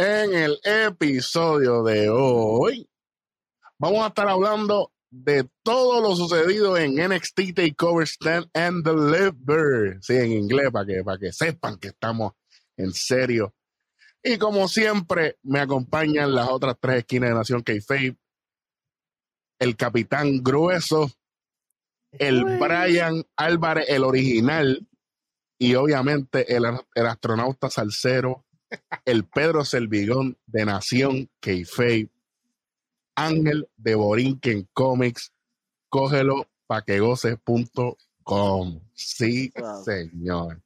En el episodio de hoy vamos a estar hablando de todo lo sucedido en NXT Takeover Stand and Deliver. Sí, en inglés, para que, para que sepan que estamos en serio. Y como siempre, me acompañan las otras tres esquinas de Nación K-Fape. El Capitán Grueso, el Brian Álvarez, el original, y obviamente el, el astronauta salsero, el Pedro Selvigón de Nación Keife, Ángel de Borinquen Comics, cógelo pa' que goce.com. Sí, señor.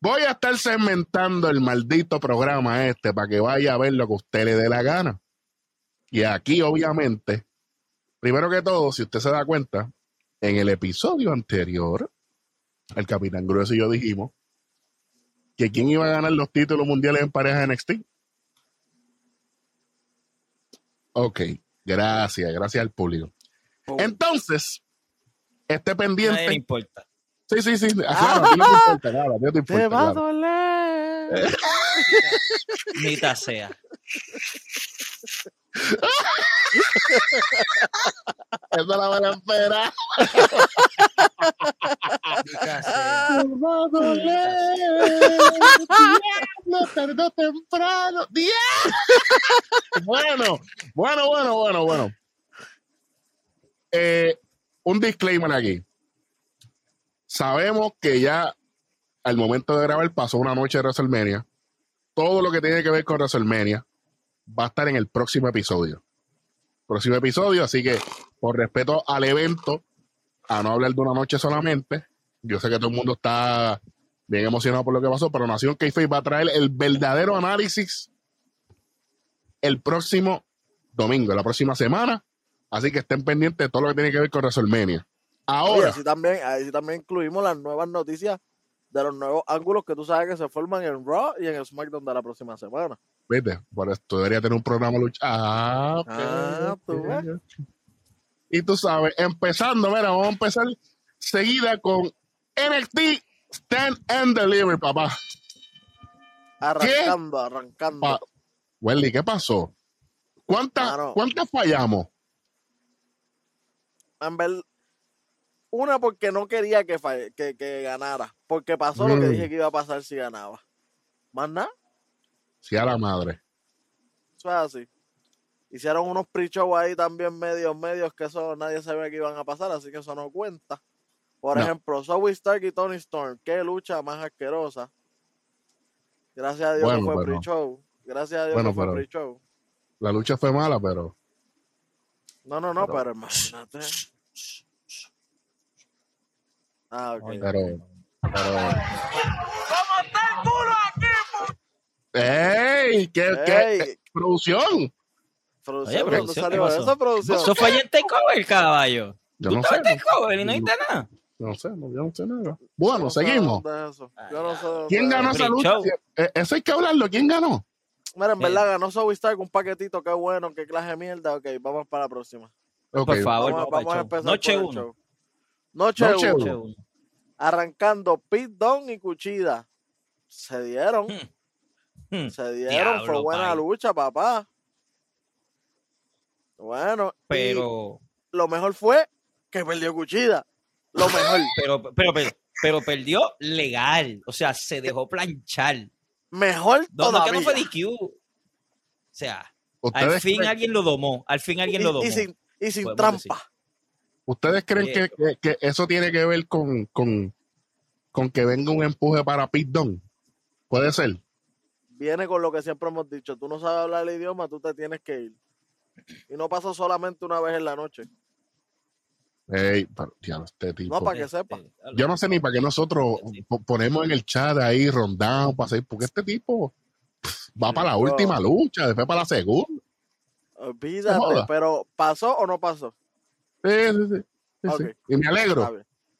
Voy a estar segmentando el maldito programa este para que vaya a ver lo que usted le dé la gana. Y aquí, obviamente, primero que todo, si usted se da cuenta, en el episodio anterior, el Capitán Grueso y yo dijimos que quién iba a ganar los títulos mundiales en pareja de NXT. Ok, gracias, gracias al público. Oh. Entonces, esté pendiente. Nadie le importa. Sí, sí, sí. Claro, a ti no te importa nada. a no te importa, Te va a claro. doler. Mita sea. Esa la van a esperar. Diablo, tardó temprano. Bueno, bueno, bueno, bueno, bueno. Eh, un disclaimer aquí. Sabemos que ya al momento de grabar pasó una noche de WrestleMania. Todo lo que tiene que ver con WrestleMania va a estar en el próximo episodio. Próximo episodio, así que por respeto al evento, a no hablar de una noche solamente, yo sé que todo el mundo está bien emocionado por lo que pasó, pero Nación k va a traer el verdadero análisis el próximo domingo, la próxima semana. Así que estén pendientes de todo lo que tiene que ver con WrestleMania. Oye, Ahora, así también, así también incluimos las nuevas noticias de los nuevos ángulos que tú sabes que se forman en Raw y en el SmackDown de la próxima semana. vete, por esto debería tener un programa lucha. Ah, ok, Ah, tú ok. ves. Y tú sabes, empezando, mira, vamos a empezar seguida con NXT Stand and Deliver, papá. Arrancando, arrancando. Pa- Welly, ¿qué pasó? ¿Cuántas. ¿Cuántas fallamos? En ver- una porque no quería que, que, que ganara, porque pasó lo que Mm. dije que iba a pasar si ganaba. Más nada, Sí, a la madre. eso es así. Hicieron unos pre-show ahí también medios, medios, que eso nadie sabía que iban a pasar, así que eso no cuenta. Por No. ejemplo, Zoe Stark y Tony Storm, qué lucha más asquerosa. Gracias a Dios Bueno, no fue pre-show. Gracias a Dios Bueno, no fue pre-show. La lucha fue mala, pero No, no, no, pero- pero, imagínate. Ah, ok. pero, pero. ¡Ey! ¿Qué, qué- Ey, qué- producción? producción, Oye, ¿dónde producción, salió ¿qué pasó? eso, producción? Eso fue en Takeover, caballo. Yo Tú no sé. en Takeover y no viste nada. No sé, no, yo no sé nada. Bueno, no seguimos. Yo no sé ¿Quién ganó lucha? Show. Eh, Eso hay que hablarlo. ¿Quién ganó? Mira, en Eh. verdad ganó Zoe Stark un paquetito, qué bueno, qué clase de mierda. Ok, vamos para la próxima. Por favor, Vamos, vamos, a empezar Noche por el uno. show. Noche, Noche uno. uno. Arrancando Pete Dunne y Cuchida. Se dieron, Hmm. se dieron. Diablo, fue buena pai. lucha, papá. Bueno, Pero, lo mejor fue que perdió Cuchida. Lo mejor. pero, pero, pero, pero perdió legal. O sea, se dejó planchar. mejor No, no, que todavía. no fue DQ. O sea, al ¿Ustedes fin creen, alguien lo domó. Al fin alguien y, lo domó. y sin, y sin Podemos trampa. ¿Ustedes creen que, que- que eso tiene que ver con, con, con que venga un empuje para Pete Dunne? Puede ser. Viene con lo que siempre hemos dicho. Tú no sabes hablar el idioma, tú te tienes que ir. Y no pasa solamente una vez en la noche. Ey, pero, diablo, este tipo. No, para que sepa. Yo no sé ni para qué nosotros po- ponemos en el chat ahí rondado para hacer, porque este tipo pff, va para la última lucha, después para la segunda. Olvídate, pero ¿pasó o no pasó? Sí, sí, sí, sí, Ok. sí. Y me alegro,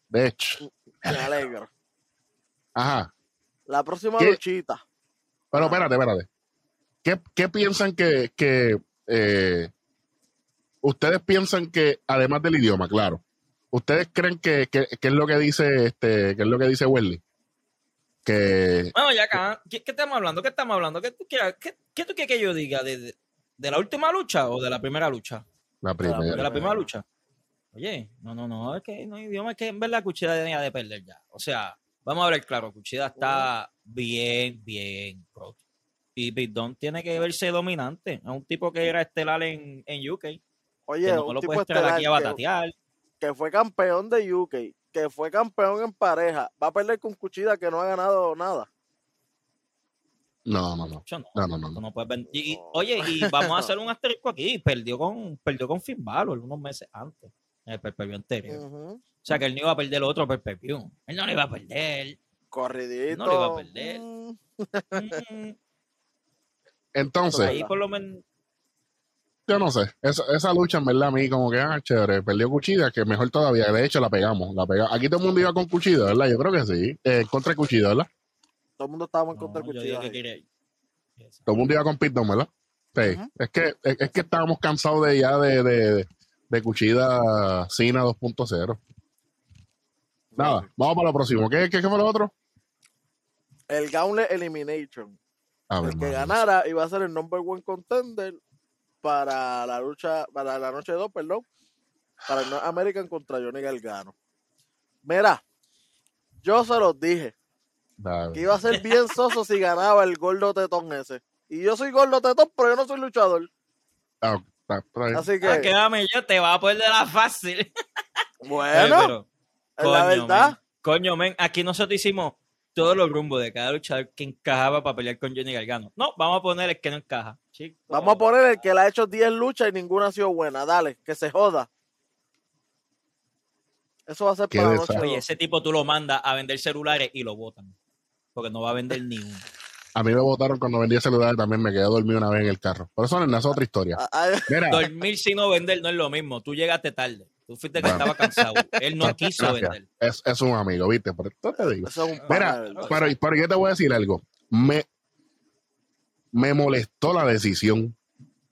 de hecho. Me alegro. Ajá. La próxima ¿Qué? luchita. Pero Ah. espérate, espérate. ¿Qué, qué piensan que, que eh, ustedes piensan que, además del idioma, claro, ustedes creen que, que, que es lo que dice este, que es lo que dice Welly? que Bueno, ya acá, ¿qué, qué estamos hablando? ¿Qué estamos hablando? ¿Qué tú quieres, qué, qué tú quieres que yo diga? ¿De, de, de la última lucha o de la primera lucha? la De primera. la primera lucha. Oye, no, no, no, es que no hay idioma, es que en verdad Cuchida tenía de perder ya. O sea, vamos a ver claro, Cuchida está bien, bien pro. Y Big Don tiene que verse dominante. Es un tipo que era estelar en, en UK. Oye, que no un lo tipo puedes traer aquí a que, batatear. que fue campeón de UK, que fue campeón en pareja, va a perder con Cuchida que no ha ganado nada. No, no, no. Yo no, No, no, no, puedes y- y- oye, y vamos a hacer un asterisco aquí. Perdió con, perdió con Finn Balor unos meses antes, en el pay anterior. Ujú. O sea que él no iba a perder el otro pay Él no lo iba a perder. Corridito. No le iba a perder. Mm, Mm, Entonces, Ahí por lo menos. yo no sé. Esa, esa lucha, en verdad, a mí como que, ah, chévere, perdió Cuchida, que mejor todavía. De hecho, la pegamos. La pega- Aquí todo el mundo iba con Cuchida, ¿verdad? Yo creo que sí. Eh, contra Cuchida, ¿verdad? Todo el mundo estaba en No, contra Cuchida. Todo el mundo iba con Pit Dunne, ¿verdad? Sí. Es, que, es, es que estábamos cansados de ya de, de, de Cuchida Cina 2.0. Nada, vamos para lo próximo. ¿Qué, qué, qué fue lo otro? El Gauntlet Elimination. A ver, el que mano. ganara iba a ser el number one contender para la lucha, para la noche 2, perdón, para el North American contra Johnny Gargano. Mira, yo se los dije Dale. que iba a ser bien soso si ganaba el gordo tetón ese. Y yo soy gordo tetón, pero yo no soy luchador. Ah, está- está bien. Así que, Ah, quédame yo, te va a poner de la fácil. Bueno, pero, es la coño, verdad. men, coño, men, aquí nosotros hicimos todos los rumbos de cada luchador que encajaba para pelear con Johnny Gargano. No, vamos a poner el que no encaja. chico. Vamos a poner el que le ha hecho 10 luchas y ninguna ha sido buena. Dale, que se joda. Eso va a ser Qué para la noche. Oye, 2. ese tipo tú lo mandas a vender celulares y lo botan. Porque no va a vender ni uno. A mí me votaron cuando vendí el celular también me quedé dormido una vez en el carro. Pero eso no es otra historia. Ah, ah, Mira, Dormir sin no vender no es lo mismo. Tú llegaste tarde. Tú fuiste que Bueno. estaba cansado. Él no quiso gracias. vender. es, es un amigo, ¿viste? Por esto te digo. Eso es Mira, pero, pero yo te voy a decir algo. Me, me molestó la decisión.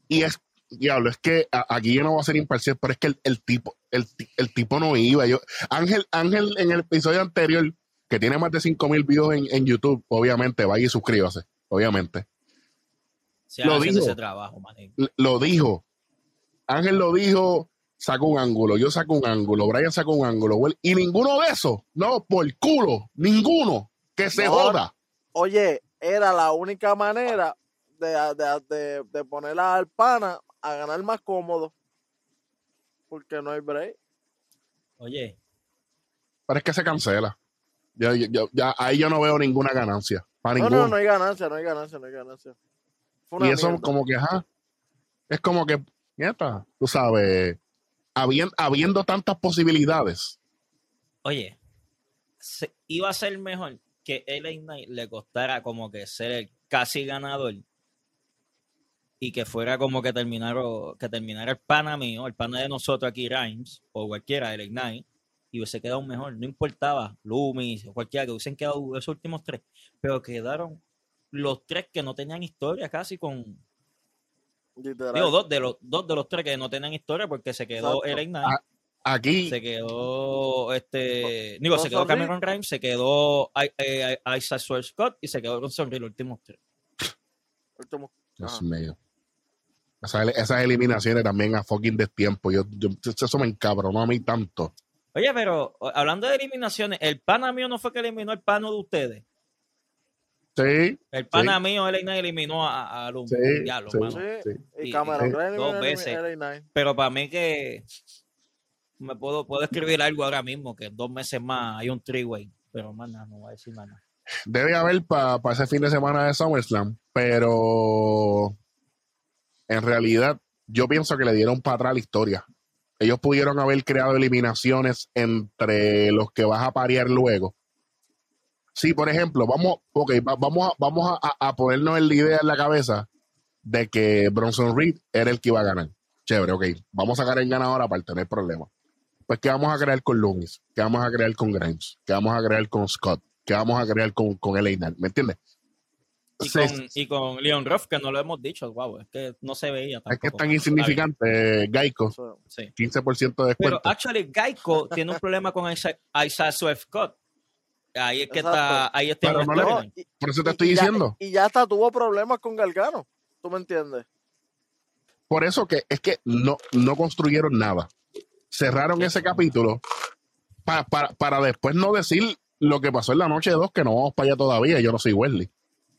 Y es, diablo, es que a- aquí yo no voy a ser imparcial, pero es que el, el tipo, el, el tipo no iba. Yo, Ángel, Ángel en el episodio anterior, que tiene más de 5000 views en, en YouTube, obviamente, vaya y suscríbase, obviamente. Se Lo dijo. ese trabajo, Lo dijo. Ángel lo dijo, sacó un ángulo, yo saco un ángulo, Brian sacó un ángulo, y ninguno de esos, no, por culo, ninguno, que se No, joda. Oye, era la única manera de, de, de, de poner al pana a ganar más cómodo. Porque no hay break. Oye, Pero es que se cancela. Yo, yo- yo- ya, ahí yo no veo ninguna ganancia. Para No, ninguno. no, no hay ganancia, no hay ganancia, no hay ganancia. Fue y eso mierda. como que, ajá. Es como que, nieta, tú sabes, habiendo, habiendo tantas posibilidades. oye, se- iba a ser mejor que LA Knight le costara como que ser el casi ganador y que fuera como que terminara, que terminara el pana mío, el pana de nosotros aquí, Rhymes, o cualquiera, LA Knight, y hubiese quedado mejor. No importaba, Loomis o cualquiera, que hubiesen quedado esos últimos tres, pero quedaron los tres que no tenían historia casi con, digo, dos de los, dos de los tres que no tenían historia porque se quedó. LA Knight. Aquí, se quedó este digo se quedó. Cameron Grimes se quedó eh, Isaac Swerve Scott y se quedó con Sonri los últimos tres Último. Dios Ajá. mío. Esas, esas eliminaciones también a fucking destiempo. Yo, yo, eso me encabronó a mí tanto. Oye pero hablando de eliminaciones el pana mío no fue que eliminó el pano de ustedes Sí, el pana mío él eliminó a, a. Sí, sí. mano. Sí, sí. y Cameron sí. Grimes Dos veces. pero para mí que me puedo puedo escribir algo ahora mismo que en dos meses más hay un three way pero más nada no voy a decir nada Debe haber para ese fin de semana de SummerSlam, pero en realidad yo pienso que le dieron para atrás la historia. Ellos pudieron haber creado eliminaciones entre los que vas a parear luego. Sí, por ejemplo, vamos, okay, va- vamos, a, vamos a, ponernos la idea en la cabeza de que Bronson Reed era el que iba a ganar. Chévere, ok. Vamos a sacar el ganador para tener problemas. Pues, ¿qué vamos a crear con Loomis? ¿Qué vamos a crear con Grimes? ¿Qué vamos a crear con Scott? ¿Qué vamos a crear con, con Knight? ¿Me entiendes? Y Sí, con, y con Leon Ruff que no lo hemos dicho wow es que no se veía es que es tan insignificante, eh, Geico, Eso- Sí. 15% de Pero descuento. actually Geico tiene un problema con Isaac, Isaac Swift Scott. Ahí es que Exacto. está, ahí está Pero no le- Por eso te y- estoy y ya- diciendo. y ya hasta tuvo problemas con Gargano. ¿Tú me entiendes? Por eso que es que no, no construyeron nada. Cerraron ese capítulo pa- para, para después no decir lo que pasó en la noche 2, que no vamos para allá todavía. Yo no soy Wesley,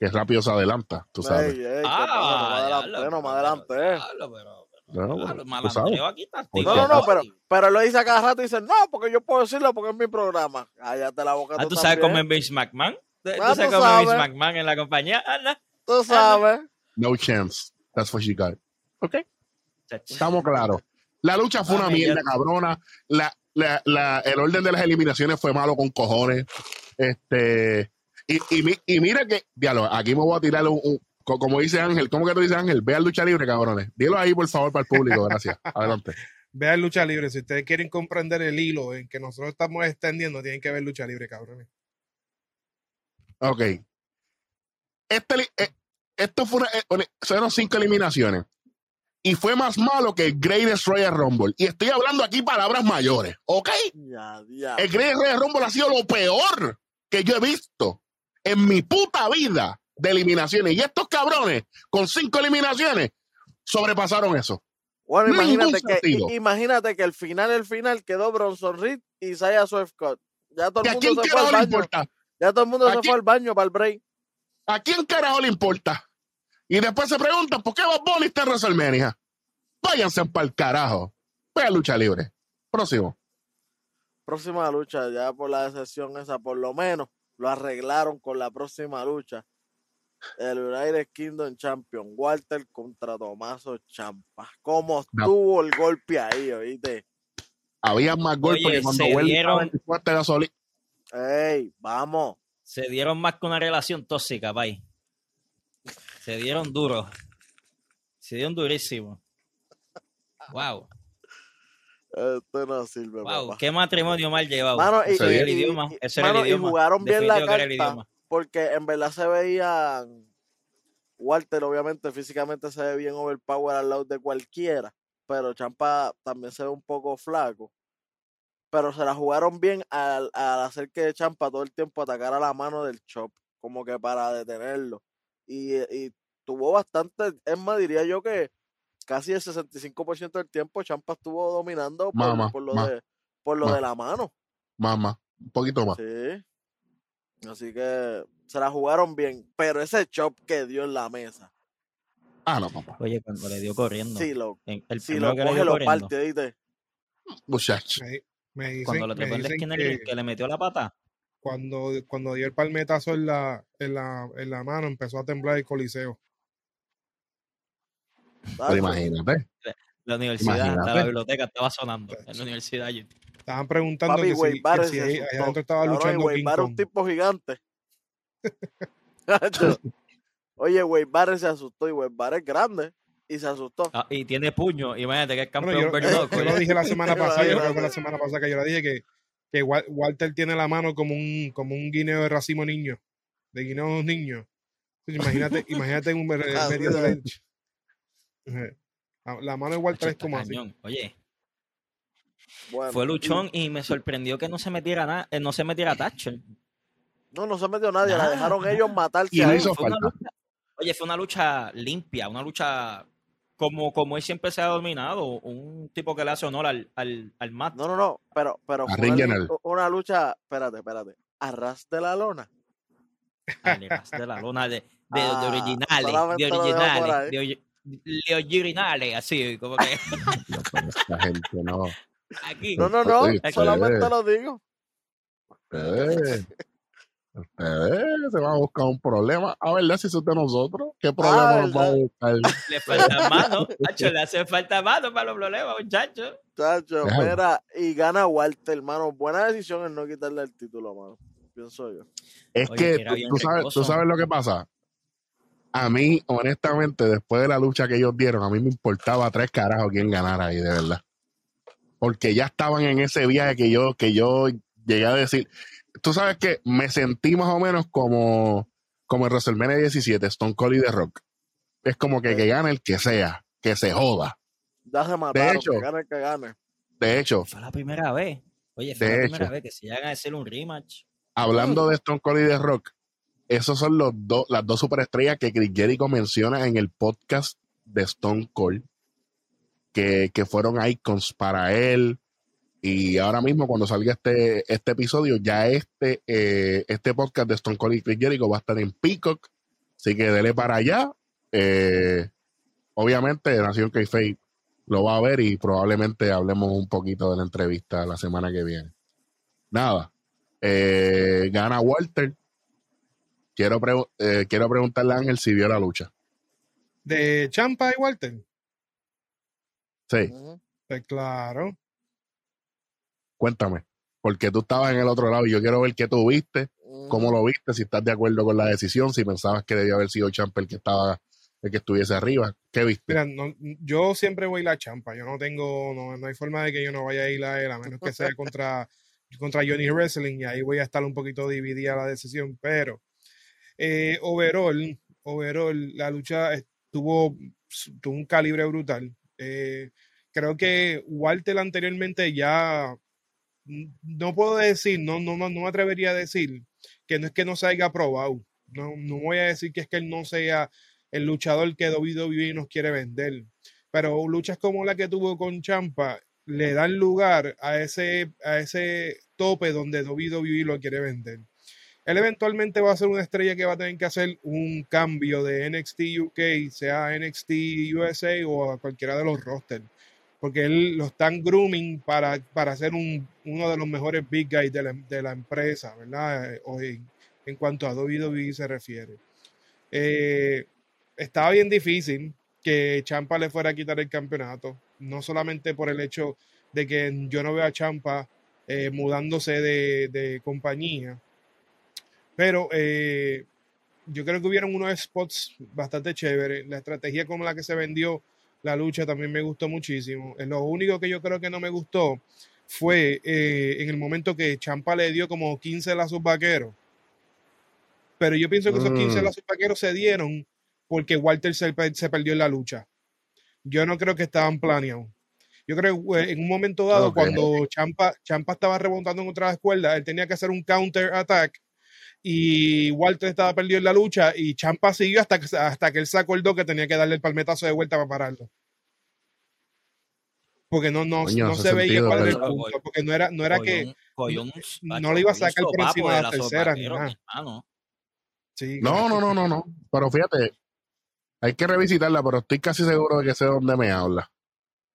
que rápido se adelanta, tú sabes. Ey, ey, ¿qué Ah, no me adelanté, no me adelanté. No, malandreo aquí está No, no, pero, pero lo dice a cada rato y dice, no, porque yo puedo decirlo porque es mi programa. Cállate la boca Ah, tú ¿Tú sabes cómo es. Vince McMahon? ¿Tú Ah, sabes cómo es Vince. McMahon en la compañía? Ah, no. Tú sabes. No chance. That's what she got. Ok, estamos claros. La lucha fue una Mami, mierda, ya- cabrona. La, la, la- el orden de las eliminaciones fue malo con cojones. Este, y, y, mi- y mira que, diablo, aquí me voy a tirar un, un- co- como dice Ángel, ¿cómo que tú dices Ángel? Ve al lucha libre, cabrones. Dilo ahí, por favor, para el público, gracias. Adelante. Vean lucha libre. Si ustedes quieren comprender el hilo en que nosotros estamos extendiendo, tienen que ver lucha libre, cabrones. Ok. Este, eh, esto fue una, eh, fueron cinco eliminaciones. Y fue más malo que el Greatest Royal Rumble. Y estoy hablando aquí palabras mayores, ¿ok? El Greatest Royal Rumble ha sido lo peor que yo he visto en mi puta vida de eliminaciones. Y estos cabrones, con cinco eliminaciones, sobrepasaron eso. Bueno, No imagínate que, imagínate que el final, el final quedó Bronson Reed y Isaiah Swiftcott. Ya todo ¿Y el a quién mundo se fue carajo al le baño. importa? Ya todo el mundo ¿A se quién? fue al baño para el break. ¿A quién carajo le importa? Y después se preguntan, ¿por qué Bob Bunny está en WrestleMania? Váyanse para el carajo. Ve a lucha libre. Próximo. Próxima lucha, ya por la decepción esa, por lo menos lo arreglaron con la próxima lucha. El United Kingdom Champion, Walter contra Tomaso Champa. ¿Cómo No. estuvo el golpe ahí, oíste? Había más golpes Oye, que cuando se dieron- fuerte gasolina. Ey, vamos. Se dieron más que una relación tóxica, pay. Se dieron duro. Se dieron durísimo. Wow, Esto no sirve, wow, papá. qué matrimonio mal llevado. Mano, y, el y- idioma. Ese era el y idioma. jugaron bien la Definitivo carta porque en verdad se veían. Walter, obviamente, físicamente se ve bien overpower al lado de cualquiera, pero Champa también se ve un poco flaco. Pero se la jugaron bien al, al hacer que Champa todo el tiempo atacara la mano del Chop, como que para detenerlo. Y, y tuvo bastante, es más, diría yo que casi el 65% del tiempo Champa estuvo dominando por, Mamá, por lo, ma, de, por lo ma. de la mano. Más, más. Un poquito más. Sí. Así que se la jugaron bien. Pero ese chop que dio en la mesa, Ah, no, papá. Oye, cuando le dio corriendo. si lo, en- el si primero lo que le coge, dio lo corriendo. parte, ¿viste? Muchacho. Me, me dicen, Cuando lo trepó en la dicen esquina que que, que le metió la pata. cuando, cuando dio el palmetazo en la, en, la, en la mano, empezó a temblar el coliseo. Pero imagínate. La universidad, hasta Imagínate. la biblioteca estaba sonando. En la universidad. yo- Estaban preguntando Papi, que si, que si ahí, asustó. allá adentro estaba luchando Wade King un tipo gigante. Oye, Wade Barrett se asustó y Wade Barrett es grande y se asustó. Ah, y tiene puño. Imagínate que es Bueno, campeón yo, bare knuckle. yo lo dije la semana pasada, yo creo que la semana pasada que yo le dije que, que Wal- Walter tiene la mano como un, como un guineo de racimo niño, de guineos niños. Entonces, imagínate, imagínate un Ah, medio de la, la mano así. cañón. Oye, Bueno, fue luchón y me sorprendió que no se metiera nada, eh, no se metiera tacho. No, no se metió nadie, la Nada, dejaron ellos matarse Y no ahí. hizo Fue una falta. lucha- oye, fue una lucha limpia, una lucha como, como él siempre se ha dominado, un tipo que le hace honor al, al, al mat. No, no, no, pero, pero fue una, lucha, espérate, espérate, a ras de la lona. al ras de la lona de, de, de Ah, originales, de originales, de, de originales, así como que No, pero esta gente no. aquí. No, no, no, Oye, solamente ustedes, lo digo. ustedes, ustedes se van a buscar un problema. A ver, si son de nosotros. ¿Qué problema Ah, nos va a buscar? Le falta mano, le hace falta mano para los problemas, muchachos. Chacho, Déjalo. mira, y gana Walter, hermano. Buena decisión en no quitarle el título, mano. Pienso yo. Es Oye, que que tú, sabes, tú sabes lo que pasa. A mí, honestamente, después de la lucha que ellos dieron, a mí me importaba tres carajos quién ganara ahí, de verdad. Porque ya estaban en ese viaje que yo, que yo llegué a decir. Tú sabes que me sentí más o menos como, como en WrestleMania 17, Stone Cold y The Rock. Es como que, que gane el que sea, que se joda. Se mataron, hecho. que gane el que gane. De hecho, Fue la primera vez. Oye, fue De la hecho. primera vez que se llegan a hacer un rematch. hablando de Stone Cold y de Rock, esos son los dos, las dos superestrellas que Chris Jericho menciona en el podcast de Stone Cold, que, que fueron icons para él. Y ahora mismo, cuando salga este, este episodio, ya este, eh, este podcast de Stone Cold y Chris Jericho va a estar en Peacock. Así que dele para allá. Eh, obviamente, Nación k lo va a ver y probablemente hablemos un poquito de la entrevista la semana que viene. Nada. Eh, gana Walter. Quiero, eh, quiero preguntarle a Ángel si vio la lucha. ¿De Champa y Walter? Sí. Pues claro. Cuéntame, porque tú estabas en el otro lado y yo quiero ver qué tú viste, cómo lo viste, si estás de acuerdo con la decisión, si pensabas que debía haber sido Champa el que estaba el que estuviese arriba. ¿Qué viste? Mira, yo siempre voy la champa. Yo no tengo, no, hay forma de que yo no vaya a ir a él, a menos que sea contra, contra Johnny Wrestling, y ahí voy a estar un poquito dividida la decisión. Pero, eh, overall, overall, la lucha tuvo, un calibre brutal. Eh, creo que Walter anteriormente ya no puedo decir, no, no, no, me atrevería a decir que no es que no se haya probado. No, no voy a decir que es que él no sea el luchador que WWE nos quiere vender. Pero luchas como la que tuvo con Champa le dan lugar a ese, a ese tope donde WWE lo quiere vender. Él eventualmente va a ser una estrella que va a tener que hacer un cambio de NXT UK, sea NXT USA o a cualquiera de los rosters. Porque él lo están grooming para, para ser un, uno de los mejores big guys de la, de la empresa, ¿verdad? Hoy, en cuanto a WWE se refiere. Eh, estaba bien difícil que Champa le fuera a quitar el campeonato, no solamente por el hecho de que yo no veo a Champa eh, mudándose de, compañía, pero eh, yo creo que hubieron unos spots bastante chéveres. La estrategia como la que se vendió la lucha también me gustó muchísimo. Eh, lo único que yo creo que no me gustó fue en el momento que Champa le dio como 15 lazos vaqueros. Pero yo pienso que esos 15 mm. lazos vaqueros se dieron porque Walter se, perdió en la lucha. Yo no creo que estaban planeados. Yo creo que eh, en un momento dado, cuando Champa, Champa estaba remontando en otra escuela, él tenía que hacer un counter attack y Walter estaba perdido en la lucha y Champa siguió hasta que, hasta que él se acordó que tenía que darle el palmetazo de vuelta para pararlo. Porque no, no, no se veía cuál era el punto, porque no era, no era que no, le iba a sacar por encima de la tercera ni nada. no, no, no, no, no. Pero fíjate, hay que revisitarla, pero estoy casi seguro de que sé dónde me habla.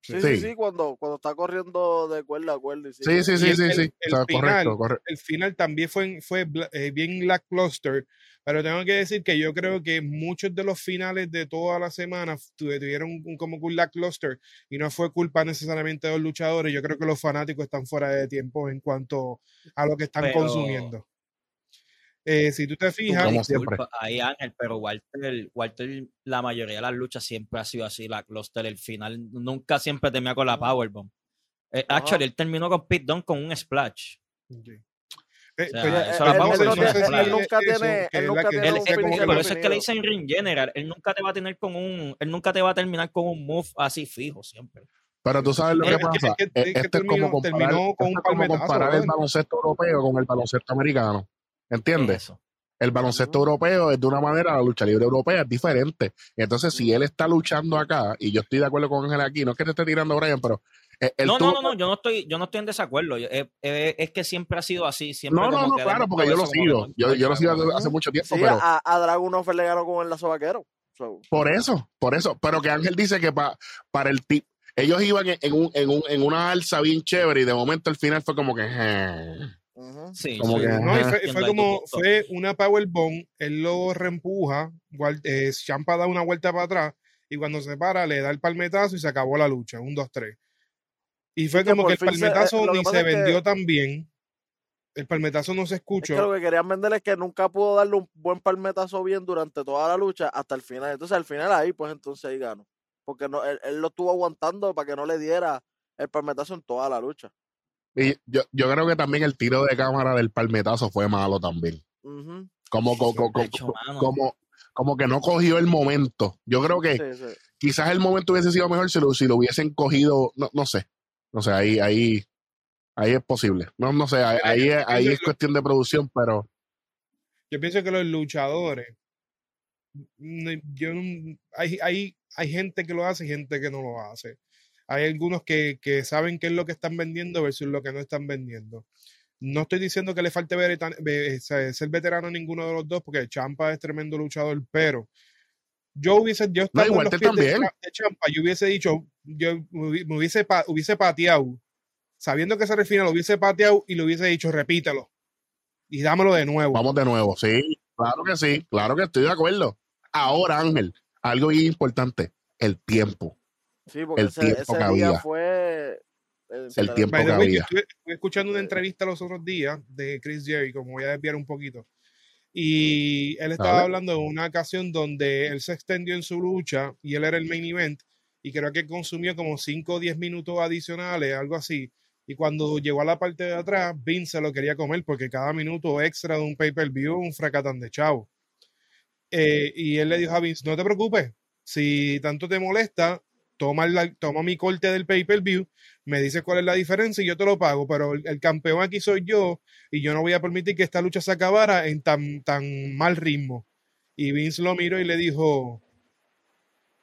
Sí, sí, sí, cuando, cuando está corriendo de cuerda a cuerda. Sí, sí, sí, sí, sí. El, final, el final también fue, fue eh, bien lackluster, pero tengo que decir que yo creo que muchos de los finales de toda la semana tuvieron un, como un lackluster y no fue culpa necesariamente de los luchadores. Yo creo que los fanáticos están fuera de tiempo en cuanto a lo que están consumiendo. Eh, si tú te fijas. Ahí, Ángel, pero Walter, Walter, la mayoría de las luchas siempre ha sido así. La cluster, el final, nunca siempre temía con la Powerbomb. Eh, actually, él terminó con Pete Dunne con un splash. Eh, él nunca tiene, él nunca tiene un Por eso es que le dicen ring general. Él nunca te va a tener con un, él nunca te va a terminar con un move así fijo siempre. Pero tú sabes lo que pasa. Esto es como comparar, con un como comparar el baloncesto europeo con el baloncesto americano. ¿Entiendes? El baloncesto europeo es de una manera, la lucha libre europea es diferente. Entonces, si él está luchando acá, y yo estoy de acuerdo con Ángel aquí, no es que te esté tirando Brian, pero. Eh, no, no, no, yo no estoy, yo no estoy en desacuerdo. Eh, eh, es que siempre ha sido así. Siempre no, no, no, claro, porque yo lo sigo. Yo, yo lo sigo hace mucho tiempo. pero, a, a Dragunov le ganó con el lazo vaquero. Por eso, por eso. Pero que Ángel dice que para el tipo. Ellos iban en, un, en, un, en una alza bien chévere y de momento el final fue como que. Sí, como que, no, fue, como fue una power bomb, él lo reempuja, eh, Champa da una vuelta para atrás y cuando se para le da el palmetazo y se acabó la lucha, un 2-3. Y fue como que, el palmetazo eh, ni se vendió tan bien. El palmetazo no se escuchó. lo que querían vender es que nunca pudo darle un buen palmetazo bien durante toda la lucha hasta el final. Entonces al final ahí, pues entonces ahí ganó. Porque no, él, él lo estuvo aguantando para que no le diera el palmetazo en toda la lucha. Y yo, yo creo que también el tiro de cámara del palmetazo fue malo también. como, como, como, como, que no cogió el momento. Yo creo que quizás el momento hubiese sido mejor si lo, si lo hubiesen cogido, no, no sé. No sé, ahí, ahí Ahí es posible. No, no sé, ahí, ahí es, ahí es cuestión de producción, pero Yo pienso que los luchadores, yo no- hay, hay, hay gente que lo hace y gente que no lo hace. Hay algunos que, que saben qué es lo que están vendiendo versus lo que no están vendiendo. No estoy diciendo que le falte se- ser veterano a ninguno de los dos, porque Champa es tremendo luchador, pero yo hubiese, yo estando en los pies de, Champa, yo hubiese dicho, yo me hubi- me hubiese, hubiese pateado, sabiendo que se refiere, lo hubiese pateado y le hubiese dicho, repítelo y dámelo de nuevo. vamos de nuevo. Sí, claro que sí, claro que estoy de acuerdo. Ahora, Ángel, algo importante, el tiempo. Sí, porque El ese, tiempo ese que había. día fue. eh, El tiempo que había. estuve, estuve escuchando una entrevista los otros días de Chris Jericho, como voy a desviar un poquito. Y él estaba hablando de una ocasión donde él se extendió en su lucha y él era el main event y creo que consumió como 5 o 10 minutos adicionales, algo así. Y cuando llegó a la parte de atrás, Vince se lo quería comer porque cada minuto extra de un pay-per-view un fracatán de chavo. Eh, y él le dijo a Vince, no te preocupes, si tanto te molesta, toma, la- toma mi corte del pay-per-view me dices cuál es la diferencia y yo te lo pago, pero el, el campeón aquí soy yo y yo no voy a permitir que esta lucha se acabara en tan, tan mal ritmo. Y Vince lo miró y le dijo,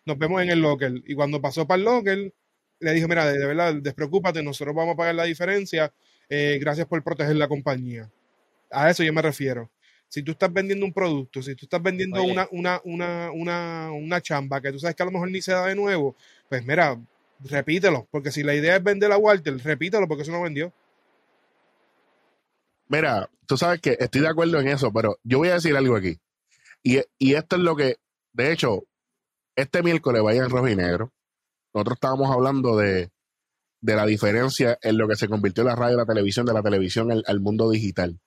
nos vemos en el locker. Y cuando pasó para el locker, le dijo, mira, de, de verdad, despreocúpate, nosotros vamos a pagar la diferencia, eh, gracias por proteger la compañía. A eso yo me refiero. Si tú estás vendiendo un producto, si tú estás vendiendo una, una, una, una chamba que tú sabes que a lo mejor ni se da de nuevo, pues mira, repítelo, porque si la idea es vender a Walter, repítelo porque eso no vendió. Mira, tú sabes que estoy de acuerdo en eso, pero yo voy a decir algo aquí. Y, y esto es lo que, de hecho, este miércoles vaya en rojo y negro. Nosotros estábamos hablando de, de la diferencia en lo que se convirtió la radio y la televisión, de la televisión al, mundo digital.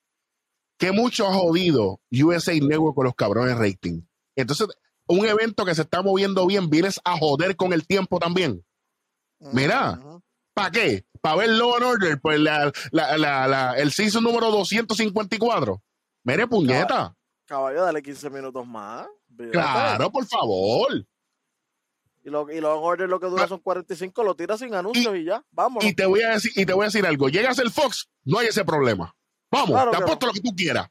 Que mucho ha jodido USA Network con los cabrones rating. Entonces, un evento que se está moviendo bien, vienes a joder con el tiempo también. Mira. ¿Para qué? ¿Para ver Law and Order? Pues la, la, la, el season número 254. Mire, puñeta. Caballo, dale 15 minutos más. Claro, por favor. Y lo, y lo order lo que dura son 45, lo tira sin anuncios y, ya. Vámonos. Y te voy a decir, y te voy a decir algo. Llegas el Fox, no hay ese problema. Vamos, Claro te apuesto lo que tú quieras.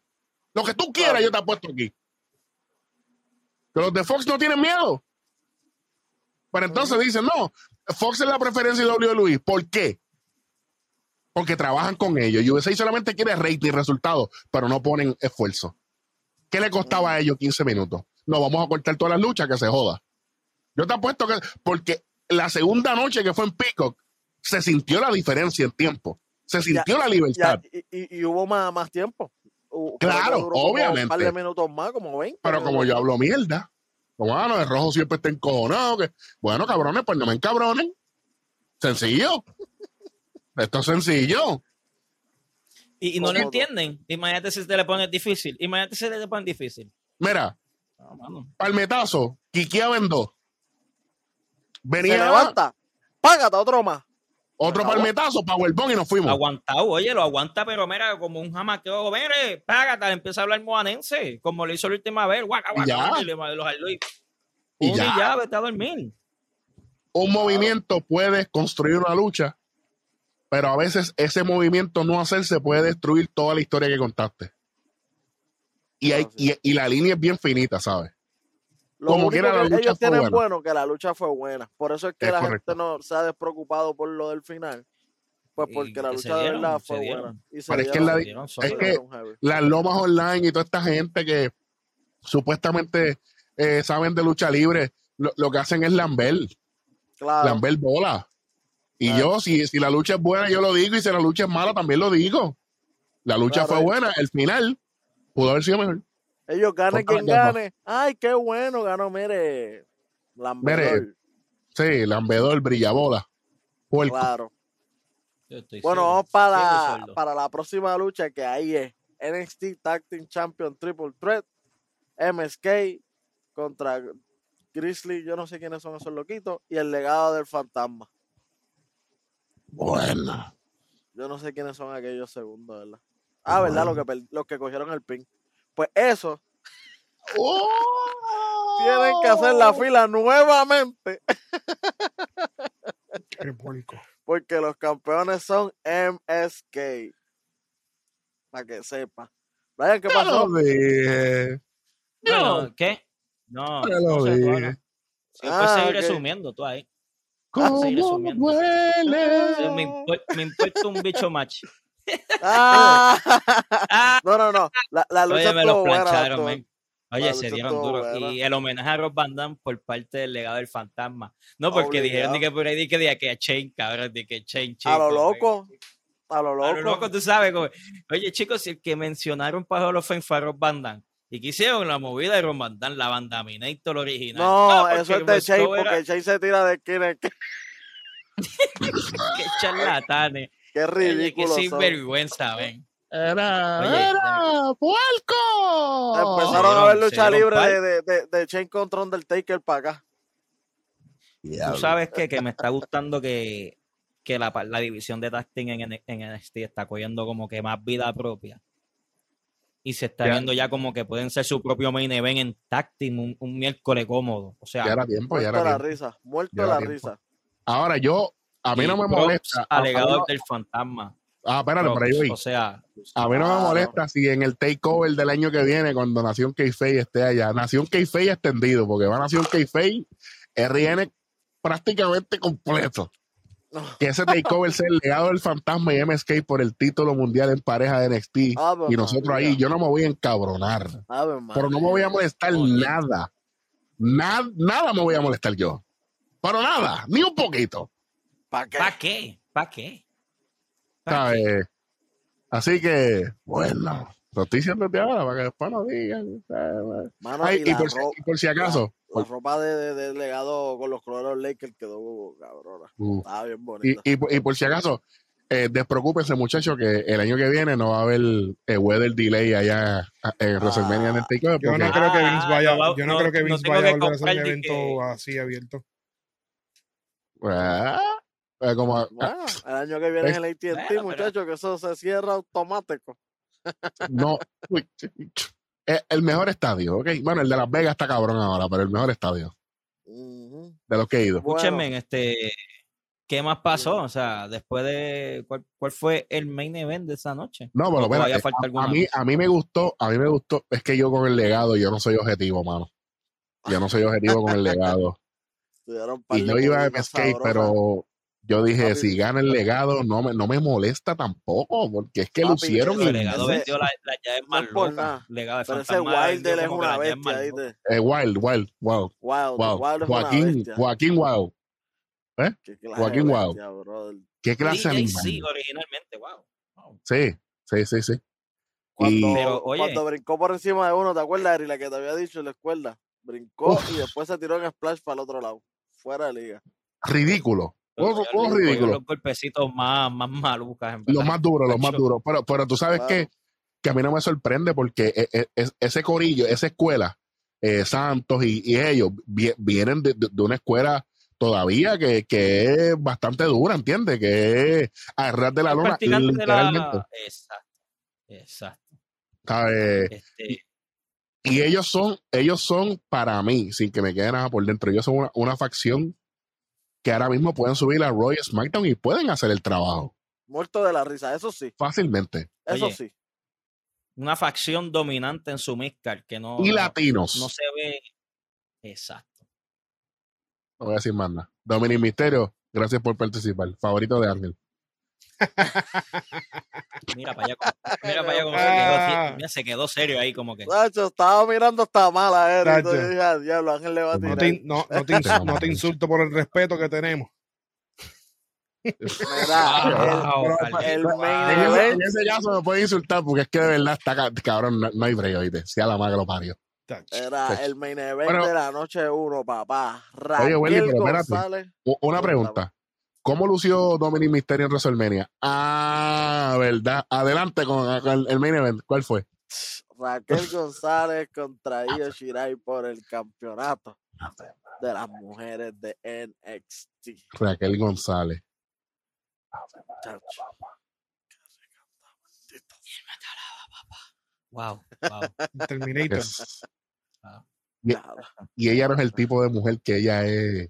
Lo que tú quieras, Claro. yo te apuesto aquí. Que los de Fox no tienen miedo. Pero entonces dicen, no, Fox es la preferencia de WWE. ¿Por qué? Porque trabajan con ellos. USA solamente quiere rating y resultados, pero no ponen esfuerzo. ¿Qué le costaba a ellos 15 minutos? No, vamos a cortar todas las luchas, que se joda. Yo te apuesto que, porque la segunda noche que fue en Peacock, se sintió la diferencia en tiempo. Se sintió la Ya, libertad. y, y- y hubo más, más tiempo. Claro, obviamente. Un par de minutos más, como 20. Pero como yo hablo mierda, como ah, no, el rojo siempre está encojonado. Que, bueno, cabrones, pues no me encabronen. Sencillo. Esto es sencillo. Y, y no lo entienden. Imagínate si te le pones difícil. Imagínate si te le pones difícil. Mira, No, palmetazo, quiqueaba en dos. Se Venía levanta, págate otro más. Otro acabó. palmetazo, Powerbomb y nos fuimos. Aguantado, oye, lo aguanta, pero mira, como un jamaqueo, mire, págate, empieza a hablar moanense, como lo hizo la última vez, guaca, guaca, y le los jaló y, ya. y ya, vete a dormir. Un movimiento puede construir una lucha, pero a veces ese movimiento no hacerse puede destruir toda la historia que contaste. Y, hay, y la línea es bien finita, ¿sabes? Lo Como único quiera, la que lucha ellos fue tienen buena. bueno que la lucha fue buena. Por eso es que Es la correcto. gente no se ha despreocupado por lo del final. Pues porque la que lucha de verdad fue dieron. buena. Y se Pero es que la- dieron es que las lomas online y toda esta gente que supuestamente eh, saben de lucha libre, lo, lo que hacen es lamber, Claro. lamber bola. Y Claro. yo, si, si la lucha es buena, yo lo digo, y si la lucha es mala, también lo digo. La lucha Claro. fue buena, el final pudo haber sido mejor. Ellos ganen quien gane. Ay, qué bueno, ganó, mire. Lambedor. Sí, lambedor, brillabola. Puerco. Claro. Bueno, vamos para, la- para la próxima lucha que ahí es NXT Tag Team Champion Triple Threat, MSK contra Grizzly, yo no sé quiénes son esos loquitos, y el legado del fantasma. Bueno. Yo no sé quiénes son aquellos segundos, ¿verdad? Ah, ¿verdad? Los que, los que cogieron el pin. Pues eso, tienen que hacer la fila nuevamente Qué puerco. Porque los campeones son MSK. Para que sepa. Brian, ¿qué pasó? lo dije. No, No, ¿Qué? No, te no lo sé, tú dije. habla. Sí, puedes Ah, seguir ok. resumiendo tú ahí. ¿Cómo seguir resumiendo. duele? Sí, me, impor- me importa un bicho match. Ah, Ah, no, no, no. La, la lucha oye, me los plancharon. Oye, se dieron duro. buena. Y el homenaje a Rob Van Damme por parte del legado del fantasma. No, porque dijeron ni que por ahí di que, que a Chain, cabrón, de que Chain, A lo loco. A lo A loco. lo loco, tú sabes. como- oye, chicos, el que mencionaron para Fame fue a Rob Van Damme. ¿Y qué hicieron? La movida de Rob Van Damme, la Bandaminator original. No, Ah, eso es de Coast era- porque Shane se tira de esquina. Qué charlatanes. Qué Oye, qué ridículo. son. sinvergüenza, ven. Era, Oye, era, puerco. Empezaron a ver lucha libre de, de, de, de Shane contra Undertaker para acá. Tú sabes que, que me está gustando que, que la, la división de tag team en, en NXT está cogiendo como que más vida propia. Y se está Ya. viendo ya como que pueden ser su propio main event en tag team un, un miércoles cómodo. O sea, Ya era tiempo, ya Muerto era la tiempo. risa. Muerto la tiempo. risa. Ahora yo, a mí y no me molesta. al a- legado a- del fantasma. Ah, espérate, por ahí voy. O sea, A mí no me molesta si en el takeover del año que viene, cuando Nación K-Fey esté allá, Nación K-Fey extendido, porque va Nación K-Fey, RN prácticamente completo. Que ese takeover sea el legado del fantasma y MSK por el título mundial en pareja de NXT. Ave y nosotros ahí, yo no me voy a encabronar, Ave pero no me voy a molestar Oye. nada. Nada, nada me voy a molestar yo. Pero nada, ni un poquito. ¿Para qué? ¿para qué? ¿Para qué? ¿Pa' qué? ¿sabes? Así que, bueno, lo estoy diciendo desde ahora para que después no digan. Mano, Ay, y, por, si- ro- y por si acaso, la ropa de, de, de legado con los colores Lakers quedó cabrona. uh, Estaba bien y, bonita. y, por- y por si acaso, eh, despreocúpense, muchachos, que el año que viene no va a haber eh, weather delay allá Ah. en WrestleMania en el takeover. Yo no porque- creo que Ah, Vince vaya, no va- yo no, no- creo que Vince vaya a volver a hacer un evento que- así abierto. Ah, eh, como, ah, Bueno, el año que viene es el AT&T, Bueno, pero- muchachos, que eso se cierra automático. no, uy, eh, el mejor estadio, ¿ok? Bueno, el de Las Vegas está cabrón ahora, pero el mejor estadio de los que he ido. Bueno. Escúchenme, este, ¿qué más pasó? O sea, después de, ¿cuál, cuál fue el main event de esa noche? No, pero ¿O todavía espérate, falta a, a mí, a mí me gustó, a mí me gustó, es que yo con el legado, yo no soy objetivo, mano. Yo no soy objetivo con el legado. Y yo iba a sabrosas. pero yo dije, Papi. si gana el legado, no me, no me molesta tampoco, porque es que Papi, lucieron El legado vendió la, la llave no más por nada, Legado de Pero ese Wilder vendió es una bestia, loca. eh, Wild, Wild, wow, Wild, wow. Wild es una Joaquín, bestia. Joaquín Wow. Qué clase Joaquín Wild. brother. ¿Qué clase de sí, originalmente, wow. wow. Sí, sí, sí, sí. Cuando, Pero, oye. cuando brincó por encima de uno, ¿te acuerdas, Ari? La que te había dicho en la escuela. Brincó Uf. y después se tiró en splash para el otro lado. Fuera de liga. ridículo. Pero Todo, ya todo cogió ridículo. Los golpecitos más, más malucas, Los más duros, los más duros. Pero, pero tú sabes que, que a mí no me sorprende porque e- e- es- ese corillo, esa escuela, eh, Santos y, y ellos vi- vienen de, de- de una escuela todavía que, que es bastante dura, ¿entiendes? Que es a ras de la literalmente. la... Exacto, exacto. ¿sabes? Este, Y ellos son, ellos son para mí, sin que me quede nada por dentro, ellos son una, una facción que ahora mismo pueden subir a Roy SmackDown y pueden hacer el trabajo Muerto de la risa, eso sí. fácilmente. Eso Oye, sí. una facción dominante en su Midcard que no, Y no, latinos. no se ve... Exacto. No voy a decir más nada. Dominic Misterio, gracias por participar. Favorito de Ángel. Mira para allá, mira para allá como se Ah. quedó, mira, se quedó serio ahí como que... Nacho, estaba mirando hasta mala. Tacho. Entonces dije, "Ah, diablo, Ángel le va a No No tirar. te, no, no te, no te insulto por el respeto que tenemos. Mira, Wow, el, En ese, caso me puede insultar porque es que de verdad está ca- cabrón, no, no hay break, oíste. Sea la madre que lo parió. Era el main event Bueno. de la noche uno, papá. Oye, Raquel Welly, pero espérate. Una pregunta. ¿Cómo lució Dominic Misterio en WrestleMania? Ah, verdad. Adelante con, el, el main event. ¿Cuál fue? Raquel González contra Io Shirai por el campeonato de las mujeres de NXT. Raquel González. Wow, wow. Terminator. Y ella no es el tipo de mujer que ella es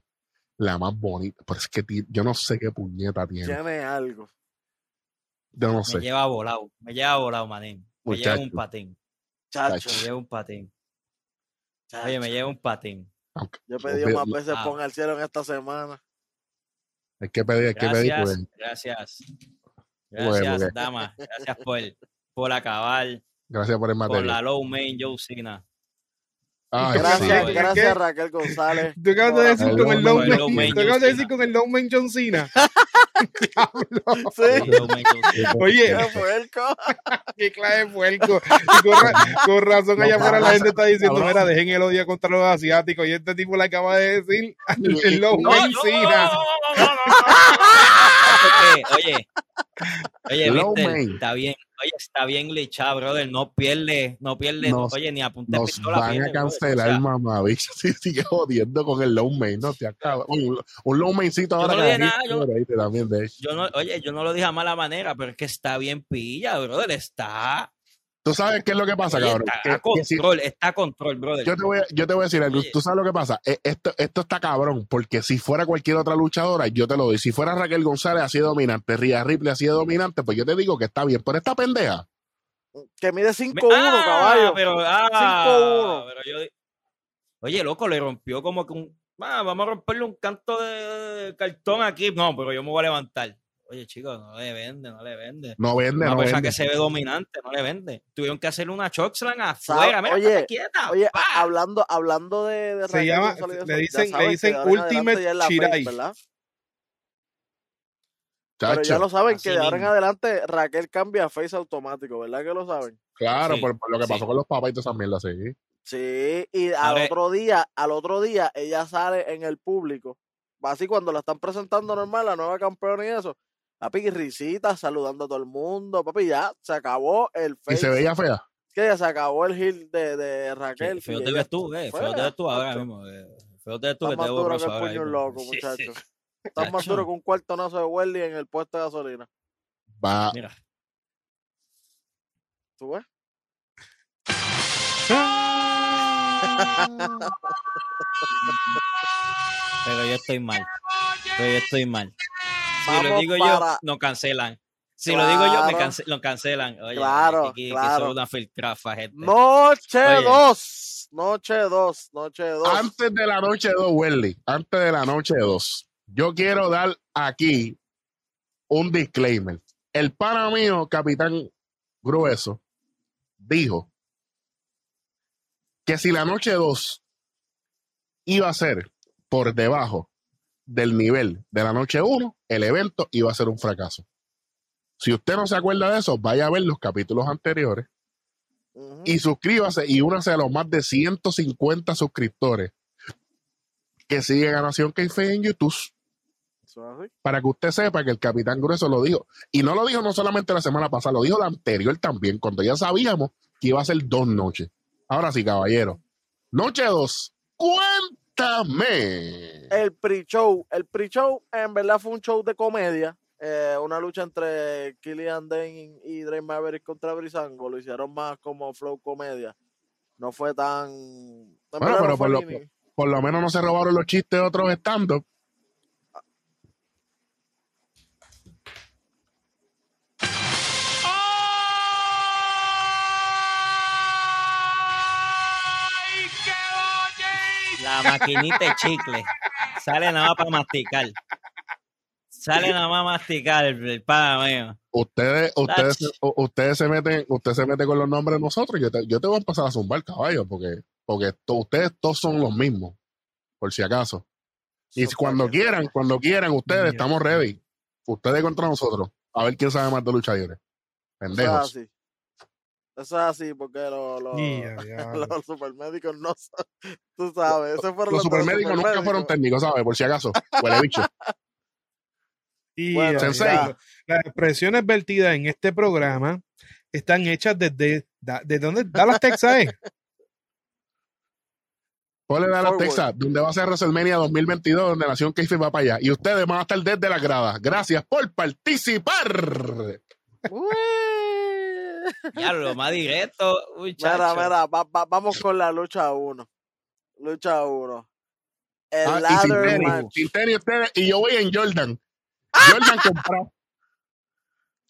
la más bonita. Pero es que yo no sé qué puñeta tiene. Tiene algo. Yo no Me sé. lleva volado. Me lleva volado, manín. Me lleva un patín. Chacho. Me lleva un patín. chacho. Oye, me lleva un patín. Aunque- Yo he pedido más veces Ah. ponga el cielo en esta semana. Hay que pedir, hay que pedir. Gracias, pues. gracias. Bueno, Gracias, dama. Gracias por, por acabar Gracias por el material. la low main Joe Cena. Gracias, sí. ¿Qué? gracias Raquel González. Tú acabas de decir con el low low man- man, low man tú acabas John de decir Cena. con el low man John Cena. Sí. Oye, qué clase de puerco. Con, ra- con razón allá afuera la gente está diciendo, Cabrón. mira, dejen el odio contra los asiáticos. Y este tipo le acaba de decir el low No, man no, Cena. no, no, no, no, no. Oye, oye, main. está bien, oye, está bien lichado, brother, no pierde, no pierde, Nos- oye, ni a punta de Nos pistola van pierde, a brother, cancelar, sea, mamá, bicho. Si sigue jodiendo con el low main, no te acaba. Un, un low maincito Yo ahora no que dije nada, yo- ahí también, de hecho. yo no, oye, yo no lo dije a mala manera, pero es que está bien pilla, brother, está, ¿Tú sabes qué es lo que pasa, cabrón? está a si- control, está a control, brother. yo, te voy a, yo te voy a decir algo. Oye. ¿Tú sabes lo que pasa? Eh, Esto, esto está cabrón, porque si fuera cualquier otra luchadora, yo te lo doy. Si fuera Raquel González así de dominante, Ria Ripley así de dominante, pues yo te digo que está bien. Pero esta pendeja, Que mide Me- 5'1, ah, caballo. Pero, ah, 5'1". pero yo di- Oye, loco, le rompió como que un. Ah, vamos a romperle un canto de cartón aquí. No, pero yo me voy a levantar. Oye, chicos, no le vende, no le vende. no vende, Una no persona vende. que se ve dominante, no le vende. Tuvieron que hacerle una chokeslam afuera. Mira, oye, quieta. Oye, pa. hablando, hablando de, de Se Raquel llama- le dicen- le saben que dicen Ultimate Shirai. ¿verdad? Pero ya lo saben así que de ahora en adelante Raquel cambia a face automático, ¿verdad que lo saben? claro, Sí, por, por lo que sí. pasó con los papás y todas esas mierdas, sí. Sí, y al otro día, al otro día ella sale en el público, así cuando la están presentando normal, la nueva campeona y eso, papi, risita, saludando a todo el mundo, papi, ya se acabó el Y face, se veía fea. que ya se acabó el heel de, de Raquel. Feo y te ella ves tú, eh. Feo te ves tú ahora mismo. eh. Feo te ves tú Está que te más duro que el puño loco, Sí, sí. muchacho. Estás más duro que un cuartonazo de Welly en el puesto de gasolina. Va, Mira. ¿Tú ves? Pero yo estoy mal. Pero yo estoy mal. Si lo digo para- yo, nos cancelan. Si lo digo yo, me Claro. cance- lo cancelan. Oye, Claro, aquí, claro. Que una filtrafa, gente. Noche Oye. 2. Noche 2. Noche 2. antes de la noche 2, Welly, antes de la noche 2, yo quiero dar aquí un disclaimer. El pana mío, Capitán Grueso, dijo que si la noche 2 iba a ser por debajo del nivel de la noche 1, el evento iba a ser un fracaso. Si usted no se acuerda de eso, vaya a ver los capítulos anteriores y suscríbase y únase a los más de 150 suscriptores que siguen a Nación Keife en YouTube para que usted sepa que el Capitán Grueso lo dijo. Y no lo dijo no solamente la semana pasada, lo dijo la anterior también, cuando ya sabíamos que iba a ser dos noches. Ahora sí, caballero. Noche dos. Cuéntame. El pre-show. El pre-show en verdad fue un show de comedia. eh, una lucha entre Killian Dane y Drake Maverick contra Brisango. Lo hicieron más como flow comedia. No fue tan. en Bueno, pero no por lo- Por menos no se robaron los chistes de otros stand maquinita de chicle. Sale nada más para masticar. Sale nada más masticar el, pana mío. Ustedes, ustedes, ustedes se meten, usted se mete con los nombres de nosotros. Yo te, yo te voy a empezar a zumbar caballo, porque, porque to- ustedes todos son los mismos, por si acaso. Y Eso cuando quieran, cuando quieran, ustedes Mira. estamos ready. Ustedes contra nosotros. A ver quién sabe más de lucha libre. Pendejos. Eso es así porque los, los, Y a diablo. los supermédicos no son. Tú sabes. Esos fueron Los los supermédicos nunca fueron técnicos, ¿sabes? Por si acaso. Huele bicho. Y Bueno, a Sensei. Las expresiones vertidas en este programa están hechas desde. ¿De dónde? Dallas, Texas, ¿eh? Ponle la Forward. Texas, donde va a ser WrestleMania 2022, donde Nación Keife va para allá. Y ustedes van a estar desde las gradas. Gracias por participar. Ya, lo más directo, Mira, muchacho. mira, va- va- vamos con la lucha 1. Lucha 1. El Ah, y ladder sin tenis, match. sin tenis ustedes, y yo voy en Jordan. Jordan comprado.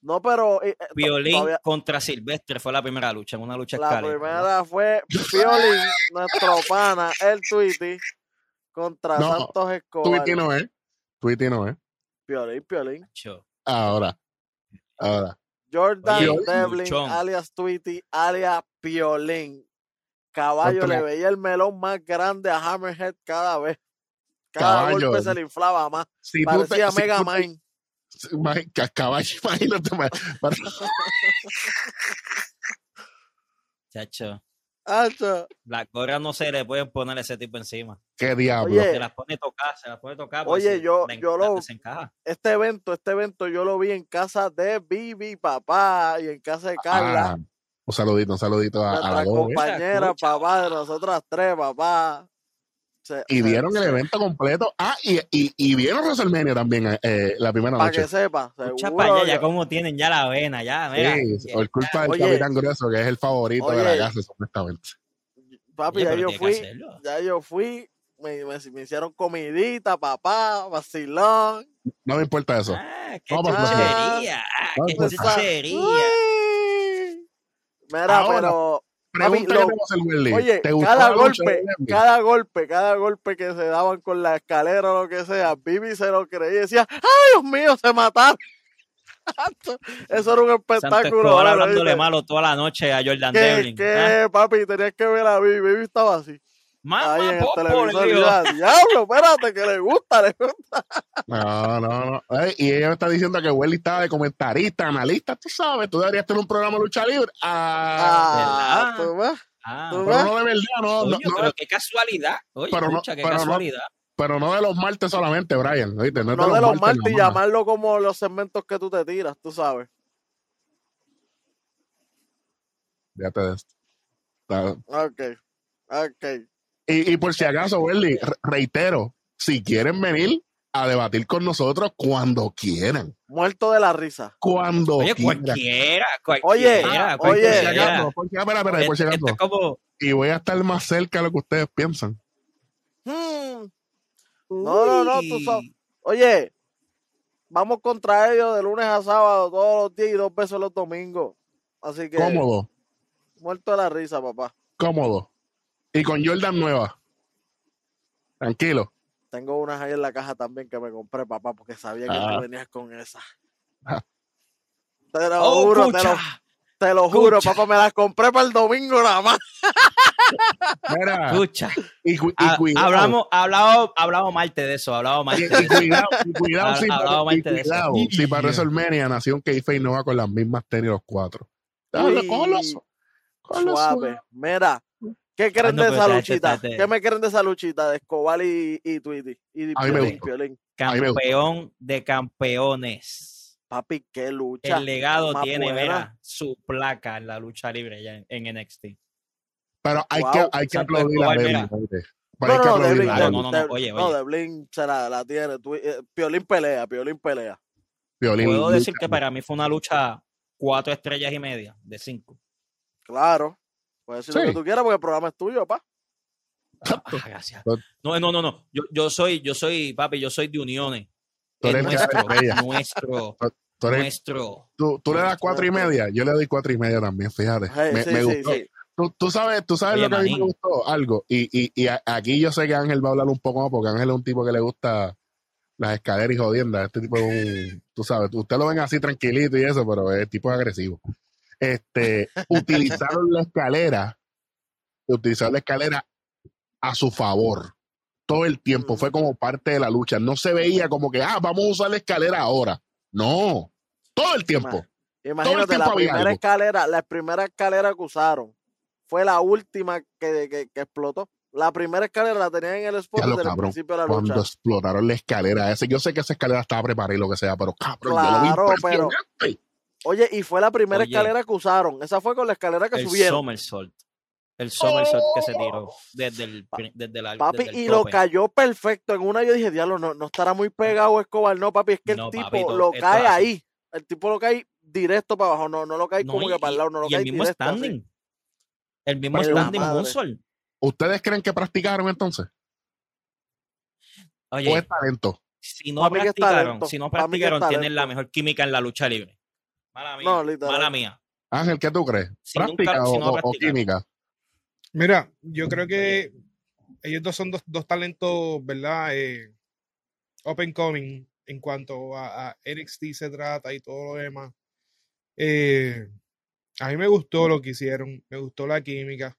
No, pero eh, eh, Violín todavía- contra Silvestre fue la primera lucha, en una lucha la escalera. primera fue Piolín, nuestro pana, el Tweety, contra No, Santos Escobar. Tweety no es. Tweety no es. Piolín, Piolín. Ahora. Ahora. Jordan Oye, Devlin, alias Tweety, alias Piolín. Caballo Contra- le veía el melón más grande a Hammerhead cada vez. Cada Caballo. golpe se le inflaba más. Si te- Parecía si Mega te- Man. Ca- Caballo, imagínate. Chacho. Hacho. Las gorras no se le pueden poner ese tipo encima. ¿Qué diablo? Oye, Se las pone tocar, se las pone tocar. Oye, yo- yo lo- se encaja. Este evento, este evento yo lo vi en casa de Vivi, papá, y en casa de Carla. Ah, un saludito, un saludito a, a la compañera, papá, de nosotras tres, papá. Se- Y vieron el se- evento completo. Ah, y, y, y vieron WrestleMania también eh, la primera Para noche. que sepa, seguro. para ya yo- como tienen ya la vena, ya, mira. Sí, por culpa del Oye. Capitán Grueso, que es el favorito de Oye. la casa, supuestamente. Papi, Oye, ya yo fui, ya yo fui, me, me- me hicieron comidita, papá, vacilón. No me importa eso. Ah, qué chuchería, ah, qué chuchería. Mira, Ahora, pero, Lo- a hacer, Willy. oye, ¿Te gustó cada golpe, cada golpe, cada golpe que se daban con la escalera o lo que sea, Vivi se lo creía y decía, ¡ay, Dios mío, se mataron! Eso era un Santo espectáculo. Escobar mano, hablándole malo toda la noche a Jordan ¿Qué, Devlin. qué, ¿ah? papi? Tenías que ver a Vivi. Vivi estaba así. Mamá, digo. ya, Diablo, espérate, que le gusta, le gusta. No, no, no. Ey, y ella me está diciendo que Willy estaba de comentarista, analista, tú sabes, tú deberías tener un programa de lucha libre. Ah, Ah, tú. Ah, Tú pero no de verdad, no, no, pero qué casualidad. Oye, Pero no- qué pero no- casualidad. pero no de los martes solamente, Brian. ¿oíste? No, de los martes y llamarlo como los segmentos que tú te tiras, tú sabes. Fíjate de esto. Está- Ok, ok. Y, y por si acaso, Welly, re- reitero, si quieren venir a debatir con nosotros cuando quieran. Muerto de la risa. Cuando Oye, quieran. cualquiera, Oye, cualquiera. ah, Por oye, si cualquiera. acaso, por si- por acaso. esto es como, Y voy a estar más cerca de lo que ustedes piensan. Hmm. No, no, no, tú sabes. Oye, vamos contra ellos de lunes a sábado, todos los días y dos veces los domingos. Así que, Cómodo, muerto de la risa, papá. cómodo. Y con Jordan nueva. Tranquilo. Tengo unas ahí en la caja también que me compré, papá, porque sabía que Ah. tú venías con esa. Ah. Te lo Oh, juro, te lo, te lo juro, papá, me las compré para el domingo nada más. Mira, Escucha, y, cu- y ha- cuidado. hablamos, hablamos, hablamos Marte de eso, hablamos Y, Marte y de eso. cuidado, y cuidado, Ha- si, hablaba para, y Marte de eso. cuidado, si para WrestleMania Nación Keife no va con las mismas tenis los cuatro. Dale, suave. Mira, ¿qué creen no, de esa luchita? ¿Qué me creen de esa luchita de Escobar y, y Tweety? Y A mí me Piolín. Piolín? Campeón de campeones. Papi, qué lucha. El legado más tiene, mira, su placa en la lucha libre ya en, en NXT. Pero hay Wow. que, hay que aplaudir a Devlin. No, no, no, Devlin, no, no, no, oye, no. Devlin se la, la tiene. Eh, Piolín pelea, Piolín pelea. Violín, Puedo lucha. decir que para mí fue una lucha cuatro estrellas y media de cinco. Claro. Puedes decir lo que tú quieras porque el programa es tuyo, papá. Ah, gracias. No, no, no, no. Yo, yo soy, yo soy, papi, yo soy de uniones. Tú Es eres el que nuestro, nuestro, Tú, eres- nuestro. tú- tú le das cuatro y media, yo le doy cuatro y media también, fíjate. Hey, me sí, me sí, gustó. sí. Tú, tú sabes, tú sabes Oye, lo que a mí me gustó, algo. Y, y, y a- aquí yo sé que Ángel va a hablar un poco más, porque Ángel es un tipo que le gusta las escaleras y jodiendas. Este tipo es un, tú sabes, usted lo ven así tranquilito y eso, pero el tipo es agresivo. Este, utilizaron la escalera, utilizaron la escalera a su favor. Todo el tiempo, fue como parte de la lucha. No se veía como que, ah, vamos a usar la escalera ahora. No, todo el tiempo. Imagínate, tiempo la primera algo. escalera, la primera escalera que usaron fue la última que, que, que explotó. La primera escalera la tenían en el spot desde el principio de la Cuando lucha. explotaron la escalera ese, yo sé que esa escalera estaba preparada y lo que sea, pero cabrón, yo lo vi Claro, pero-. Oye, y fue la primera Oye. escalera que usaron. Esa fue con la escalera que El subieron. somersault. El somersault que se tiró desde el, desde la, Papi, desde el y lo cayó perfecto. En una yo dije, diablo, no, no estará muy pegado Escobar. No, papi, es que el tipo papito, lo cae así. ahí. El tipo lo cae directo para abajo. No, no lo cae No, como y- que para el lado, no lo y el cae mismo directo. así. standing. El mismo Pero standing moonsault. ¿Ustedes creen que practicaron entonces? Oye, o es talento. si no practicaron, si no practicaron, tienen la mejor química en la lucha libre. Mala mía. No, literal. mala mía. Ángel, ¿qué tú crees? Si nunca- ¿Práctica si o- no química? Mira, yo creo que ellos dos son dos, dos talentos, ¿verdad? Eh, open coming en cuanto a, a NXT se trata y todo lo demás. Eh, a mí me gustó lo que hicieron, me gustó la química,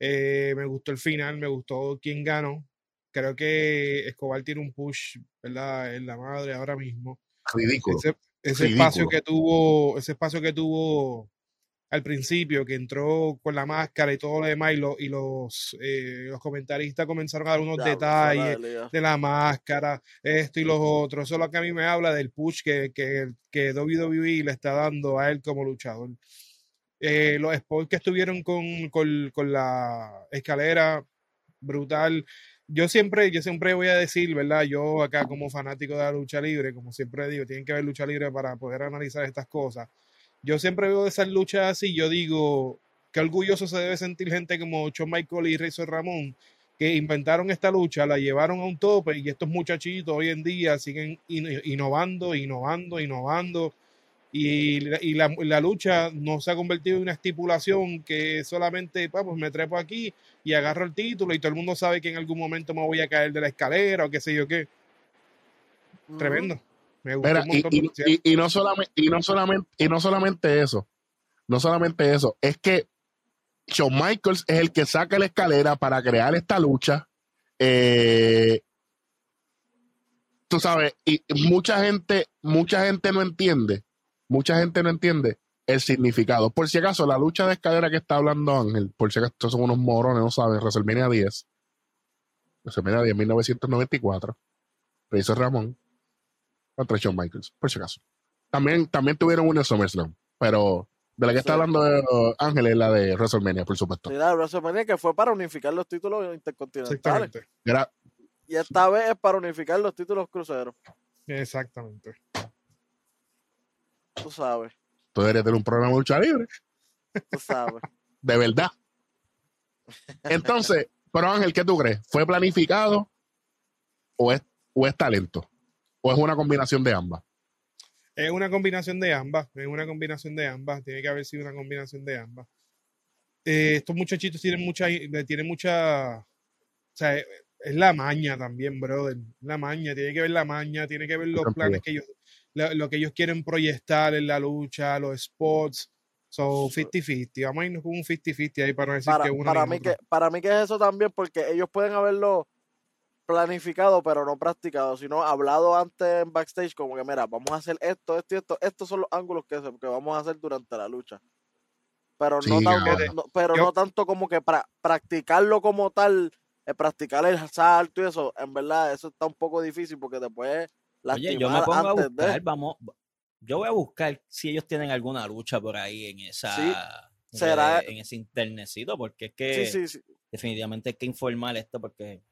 eh, me gustó el final, me gustó quién ganó. Creo que Escobar tiene un push, ¿verdad? En la madre ahora mismo. Ridículo. Ese, ese Ridículo. espacio que tuvo, ese espacio que tuvo al principio, que entró con la máscara y todo lo demás, y, lo- y los, eh, los comentaristas comenzaron a dar unos detalles de la máscara, esto y los otros. Eso es lo que a mí me habla del push que, que, que WWE le está dando a él como luchador. Eh, los spots que estuvieron con, con, con la escalera, brutal. Yo siempre, yo siempre voy a decir, ¿verdad? Yo acá como fanático de la lucha libre, como siempre digo, tienen que ver lucha libre para poder analizar estas cosas. Yo siempre veo esas luchas así, yo digo, qué orgulloso se debe sentir gente como Shawn Michael y Razor Ramón, que inventaron esta lucha, la llevaron a un tope y estos muchachitos hoy en día siguen in- innovando, innovando, innovando. Y, la- y la, la lucha no se ha convertido en una estipulación que solamente, "Pa, pues me trepo aquí y agarro el título y todo el mundo sabe que en algún momento me voy a caer de la escalera o qué sé yo qué. Tremendo. Me Mira, un y, y- y no solamente, y, no solamente, y no solamente eso, no solamente eso, es que Shawn Michaels es el que saca la escalera para crear esta lucha. Eh, tú sabes, y mucha gente, mucha gente no entiende, mucha gente no entiende el significado. Por si acaso, la lucha de escalera que está hablando Ángel, por si acaso estos son unos morones, no saben, WrestleMania 10, WrestleMania 10, 1994, Razor Ramón contra Shawn Michaels, por si acaso. También, también tuvieron una en SummerSlam, pero de la que está hablando uh, Ángel es la de WrestleMania, por supuesto. Sí, la de WrestleMania que fue para unificar los títulos intercontinentales. Exactamente. Y esta vez es para unificar los títulos cruceros. Exactamente. Tú sabes, tú deberías tener un programa de lucha libre, tú sabes. de verdad. Entonces, pero Ángel, ¿qué tú crees? ¿Fue planificado o es, o es talento? ¿O es una combinación de ambas? Es una combinación de ambas, es una combinación de ambas, tiene que haber sido una combinación de ambas. Eh, estos muchachitos tienen mucha, tienen mucha, o sea, es es la maña también, brother, la maña, tiene que ver la maña, tiene que ver los planes que ellos, lo, lo que ellos quieren proyectar en la lucha, los spots, so 50-50, vamos a irnos con un 50-50 ahí para no decir Para, que una para, mí otra. que, para mí que es eso también, porque ellos pueden haberlo planificado, pero no practicado, sino hablado antes en backstage, como que, mira, vamos a hacer esto, esto y esto. Estos son los ángulos que, vamos a hacer durante la lucha. Pero, no, Sí, tan- cabrón. no- pero Yo- no tanto como que pra- practicarlo como tal, eh, practicar el salto y eso, en verdad, eso está un poco difícil porque puedes Oye, yo me pongo a buscar, de. vamos, yo voy a buscar si ellos tienen alguna lucha por ahí en esa Sí, será- en ese internetcito, porque es que Sí, sí, sí. definitivamente hay que informar esto porque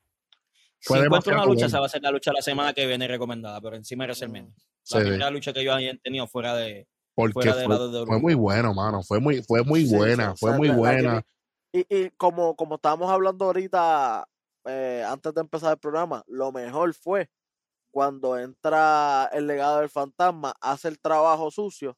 si encuentro una lucha, común. esa va a ser la lucha la semana que viene recomendada, pero encima de WrestleMania. La Sí, primera lucha que yo haya tenido fuera de porque fuera de fue, la WWE. fue muy bueno, mano. Fue muy, fue muy Sí, buena, sí, fue o sea, muy buena. Y, y como, como estábamos hablando ahorita, eh, antes de empezar el programa, lo mejor fue cuando entra el legado del fantasma, hace el trabajo sucio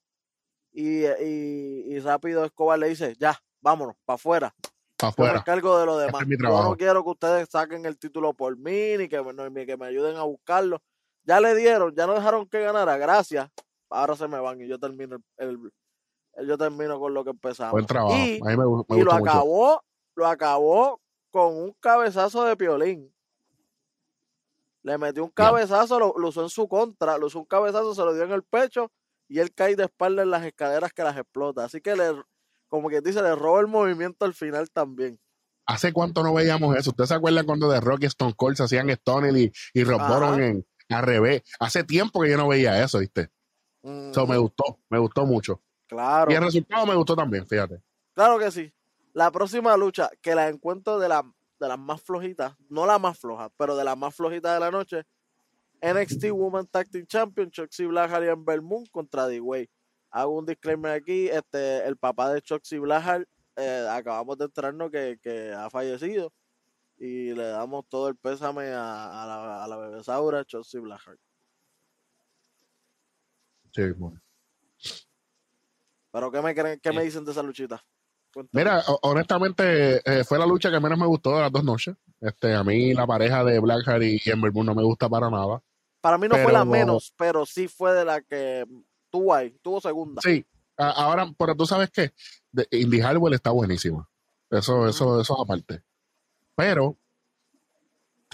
y, y, y rápido Escobar le dice, ya, vámonos, para afuera. Para Yo me afuera. encargo de lo Este demás. es Yo no quiero que ustedes saquen el título por mí, ni que me, no, ni que me ayuden a buscarlo. Ya le dieron, ya no dejaron que ganara, gracias. Ahora se me van y yo termino el, el- yo termino con lo que empezamos. Buen trabajo. Y, a mí me, gu- me y lo mucho. acabó, lo acabó con un cabezazo de piolín. Le metió un cabezazo, lo, lo usó en su contra, lo usó un cabezazo, se lo dio en el pecho y él cae de espalda en las escaleras que las explota. Así que le, como que dice, le roba el movimiento al final también. ¿Hace cuánto no veíamos eso? ¿Ustedes se acuerdan cuando de Rock y Stone Cold se hacían Stone y, y Rob. Bottom en al revés? Hace tiempo que yo no veía eso, ¿viste? Eso me Ujú, gustó, me gustó mucho. claro, Y el resultado me gustó también, fíjate. claro que sí. La próxima lucha, que la encuentro de, la, de las más flojitas, no la más floja, pero de las más flojitas de la noche, NXT Women Tag Team Champion, Choxy Blackheart y Ember Moon contra D-Way. Hago un disclaimer aquí, este, el papá de Choxy Blackheart, eh, acabamos de enterarnos que, que ha fallecido Y le damos todo el pésame a, a la, a la bebé Saura, Chelsea Blackheart. Sí, bueno. Pero ¿qué me, creen, qué me Sí. dicen de esa luchita? Cuéntame. Mira, ho- honestamente, eh, fue la lucha que menos me gustó de las dos noches. Este, a mí la pareja de Blackheart y Ember Moon no me gusta para nada. Para mí no fue la menos, pero sí fue de la que tuvo ahí, tuvo segunda. Sí, ahora, pero tú sabes que Indy Harwell está buenísima. Eso, eso, eso es aparte. Pero,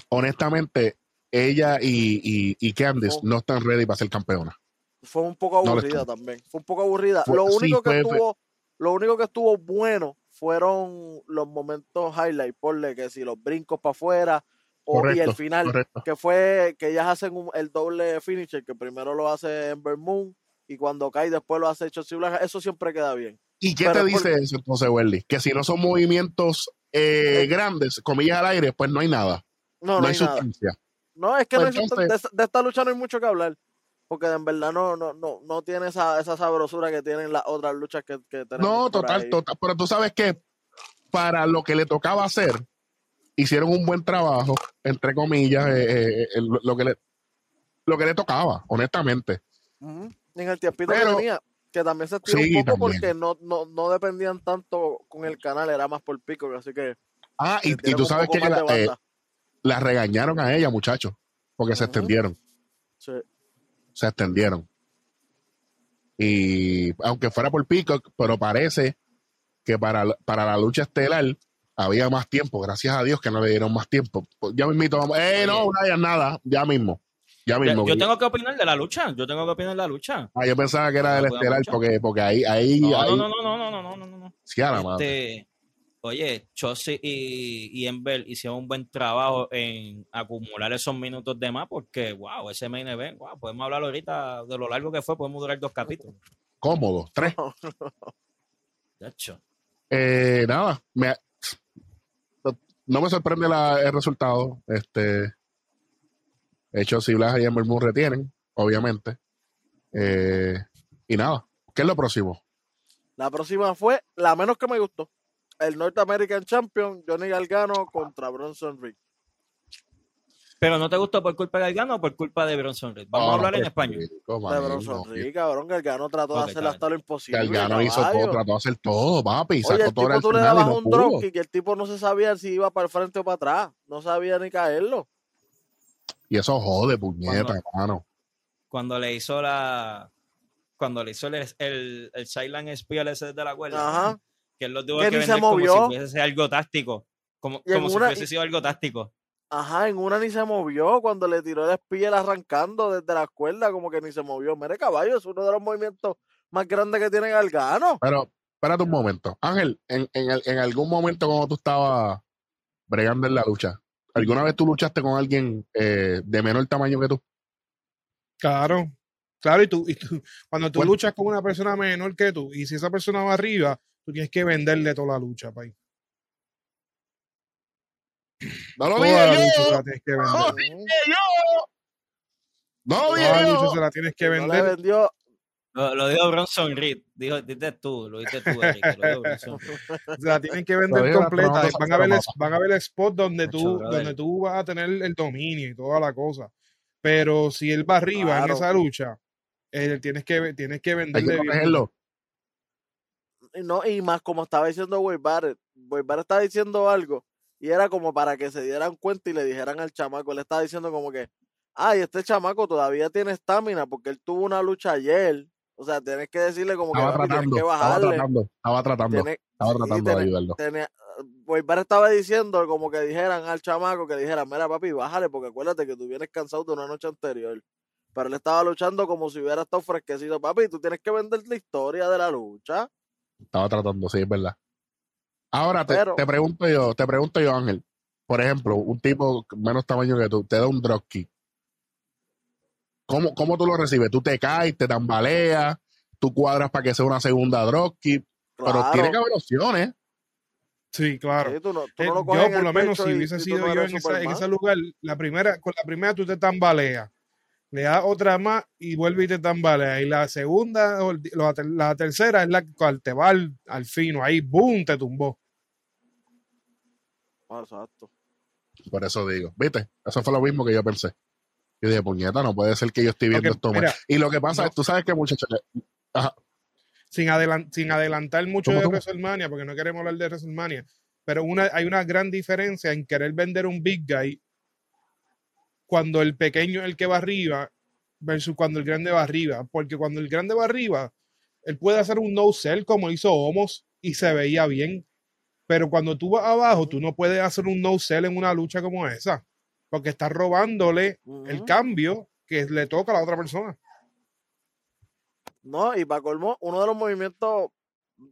honestamente, ella y, y, y Candice no están ready para ser campeonas. Fue un poco aburrida también. Fue un poco aburrida. Fue- lo sí, único que fue- estuvo, lo único que estuvo bueno fueron los momentos highlight, ponle que si los brincos para afuera o, y el final, correcto. que fue que ellas hacen un- el doble finisher, que primero lo hace Ember Moon y cuando cae después lo hace Chelsea Blanca, eso siempre queda bien. ¿Y qué Pero te por- dice eso entonces, Welly? Que si no son movimientos eh, grandes, comillas al aire, pues no hay nada. No, No, no, hay hay nada. sustancia. No, es que Pues no hay sustancia- entonces- de, de esta lucha no hay mucho que hablar. Porque en verdad no, no, no, no tiene esa, esa sabrosura que tienen las otras luchas que, que tenemos. No, total, ahí. total. Pero tú sabes que para lo que le tocaba hacer, hicieron un buen trabajo, entre comillas, eh, eh, el- lo, que le, lo que le tocaba, honestamente. En el tiempito Pero- que tenía, que también se estiró Sí, un poco también. porque no, no, no dependían tanto con el canal, era más por pico, así que Ah, y, y tú sabes que la, eh, la regañaron a ella, muchachos, porque se extendieron, Sí se extendieron. Y aunque fuera por Peacock, pero parece que para, para la lucha estelar había más tiempo. Gracias a Dios que no le dieron más tiempo. Pues, ya mismito vamos. ¡Eh, no, Brian, nada! Ya mismo. Ya mismo. Yo, tengo que opinar de la lucha. Yo tengo que opinar de la lucha. Ah, yo pensaba que era del estelar porque, porque ahí, ahí, no, ahí. No, no, no, no, no, no, no, no. Sí, a la este... madre. Oye, Chossi y, y Ember hicieron un buen trabajo en acumular esos minutos de más porque, wow, ese main event, wow, podemos hablar ahorita de lo largo que fue, podemos durar dos capítulos. Cómodo, tres. De hecho, Eh, nada, me, no me sorprende la- el resultado. Este, hecho, si Blas y Ember Moon retienen, obviamente. Eh, y nada, ¿qué es lo próximo? La próxima fue la menos que me gustó. El North American Champion, Johnny Gargano contra Bronson Reed. pero no te gustó por culpa de Gargano o por culpa de Bronson Reed. Vamos a hablar en español. De Bronson no, Reed, cabrón. Gargano trató de hacer hasta lo imposible. Gargano hizo caballo. todo, trató de hacer todo, papi. Oye, Sacó el todo tipo tú le dabas no un dropkick y el tipo no se sabía si iba para el frente o para atrás. No sabía ni caerlo. Y eso jode, puñeta, mano. Cuando le hizo la. Cuando le hizo el, el, el Silent Spear ese de la cuerda, Ajá. Que él lo tuvo Que que ni se vender como movió. si fuese algo táctico. Como, Y como si fuese sido algo táctico. Ajá, en una ni se movió cuando le tiró el espiel arrancando desde la cuerda, como que ni se movió. Mire, caballo, es uno de los movimientos más grandes que tiene Gargano. Pero, espérate un momento. Ángel, en, en, el- en algún momento cuando tú estabas bregando en la lucha, ¿alguna vez tú luchaste con alguien eh, de menor tamaño que tú? Claro, claro, y tú, y tú cuando tú Bueno. luchas con una persona menor que tú, y si esa persona va arriba, tú tienes que venderle toda la lucha, pay. No lo Toda se yo. la tienes que vender. No, yo. No lo Toda la lucha yo. se la tienes que No vender. vendió. Lo, lo dijo Bronson Reed. Dijo, dices tú, lo dices tú, Eric, lo dijo Bronson Reed. Se la tienen que vender completa. Van a ver, van a ver el spot donde tú, brother. donde tú vas a tener el dominio y toda la cosa. Pero si él va arriba Claro. en esa lucha, eh, tienes que tienes que Hay que venderle bien. protegerlo. Y No, y más como estaba diciendo Wade Barrett. Wade Barrett estaba diciendo algo y era como para que se dieran cuenta y le dijeran al chamaco. Él estaba diciendo como que, ay, este chamaco todavía tiene estamina porque él tuvo una lucha ayer. O sea, tienes que decirle como que Estaba "Papi, tienes tratando, que estaba bajarle. tratando, estaba tratando, Tienes- estaba sí, tratando de tenés- ayudarlo. Barrett estaba diciendo como que dijeran al chamaco que dijeran, mira papi, bájale porque acuérdate que tú vienes cansado de una noche anterior. Pero él estaba luchando como si hubiera estado fresquecito. Papi, tú tienes que vender la historia de la lucha. Estaba tratando, sí, es verdad. Ahora te, Pero- te pregunto yo, te pregunto yo, Ángel. Por ejemplo, un tipo menos tamaño que tú, te da un dropkick. ¿Cómo, ¿Cómo tú lo recibes? ¿Tú te caes, te tambaleas, tú cuadras para que sea una segunda dropkick? Pero tiene que haber opciones. Sí, claro. Sí, tú no, tú Eh, no lo yo, por lo menos, si hubiese sido yo en, esa- en ese lugar, la primera, con la primera tú te tambaleas, le das otra más y vuelve y te tambalea. Y la segunda, la, ter- la tercera es la cual te va al, al fino, ahí, boom, te tumbó. Ah, exacto. Por eso digo, ¿viste? Eso fue lo mismo que yo pensé. Yo dije, puñeta, no puede ser que yo esté viendo Ok, esto mal. Y lo que pasa no. es, tú sabes que muchachos, ajá, sin, adelan- sin adelantar mucho ¿Cómo, de cómo? WrestleMania, porque no queremos hablar de WrestleMania, pero una, hay una gran diferencia en querer vender un big guy cuando el pequeño es el que va arriba versus cuando el grande va arriba. Porque cuando el grande va arriba, él puede hacer un no-sell como hizo Homos y se veía bien. Pero cuando tú vas abajo, tú no puedes hacer un no-sell en una lucha como esa. Porque estás robándole el cambio que le toca a la otra persona. No, y para colmo, uno de los movimientos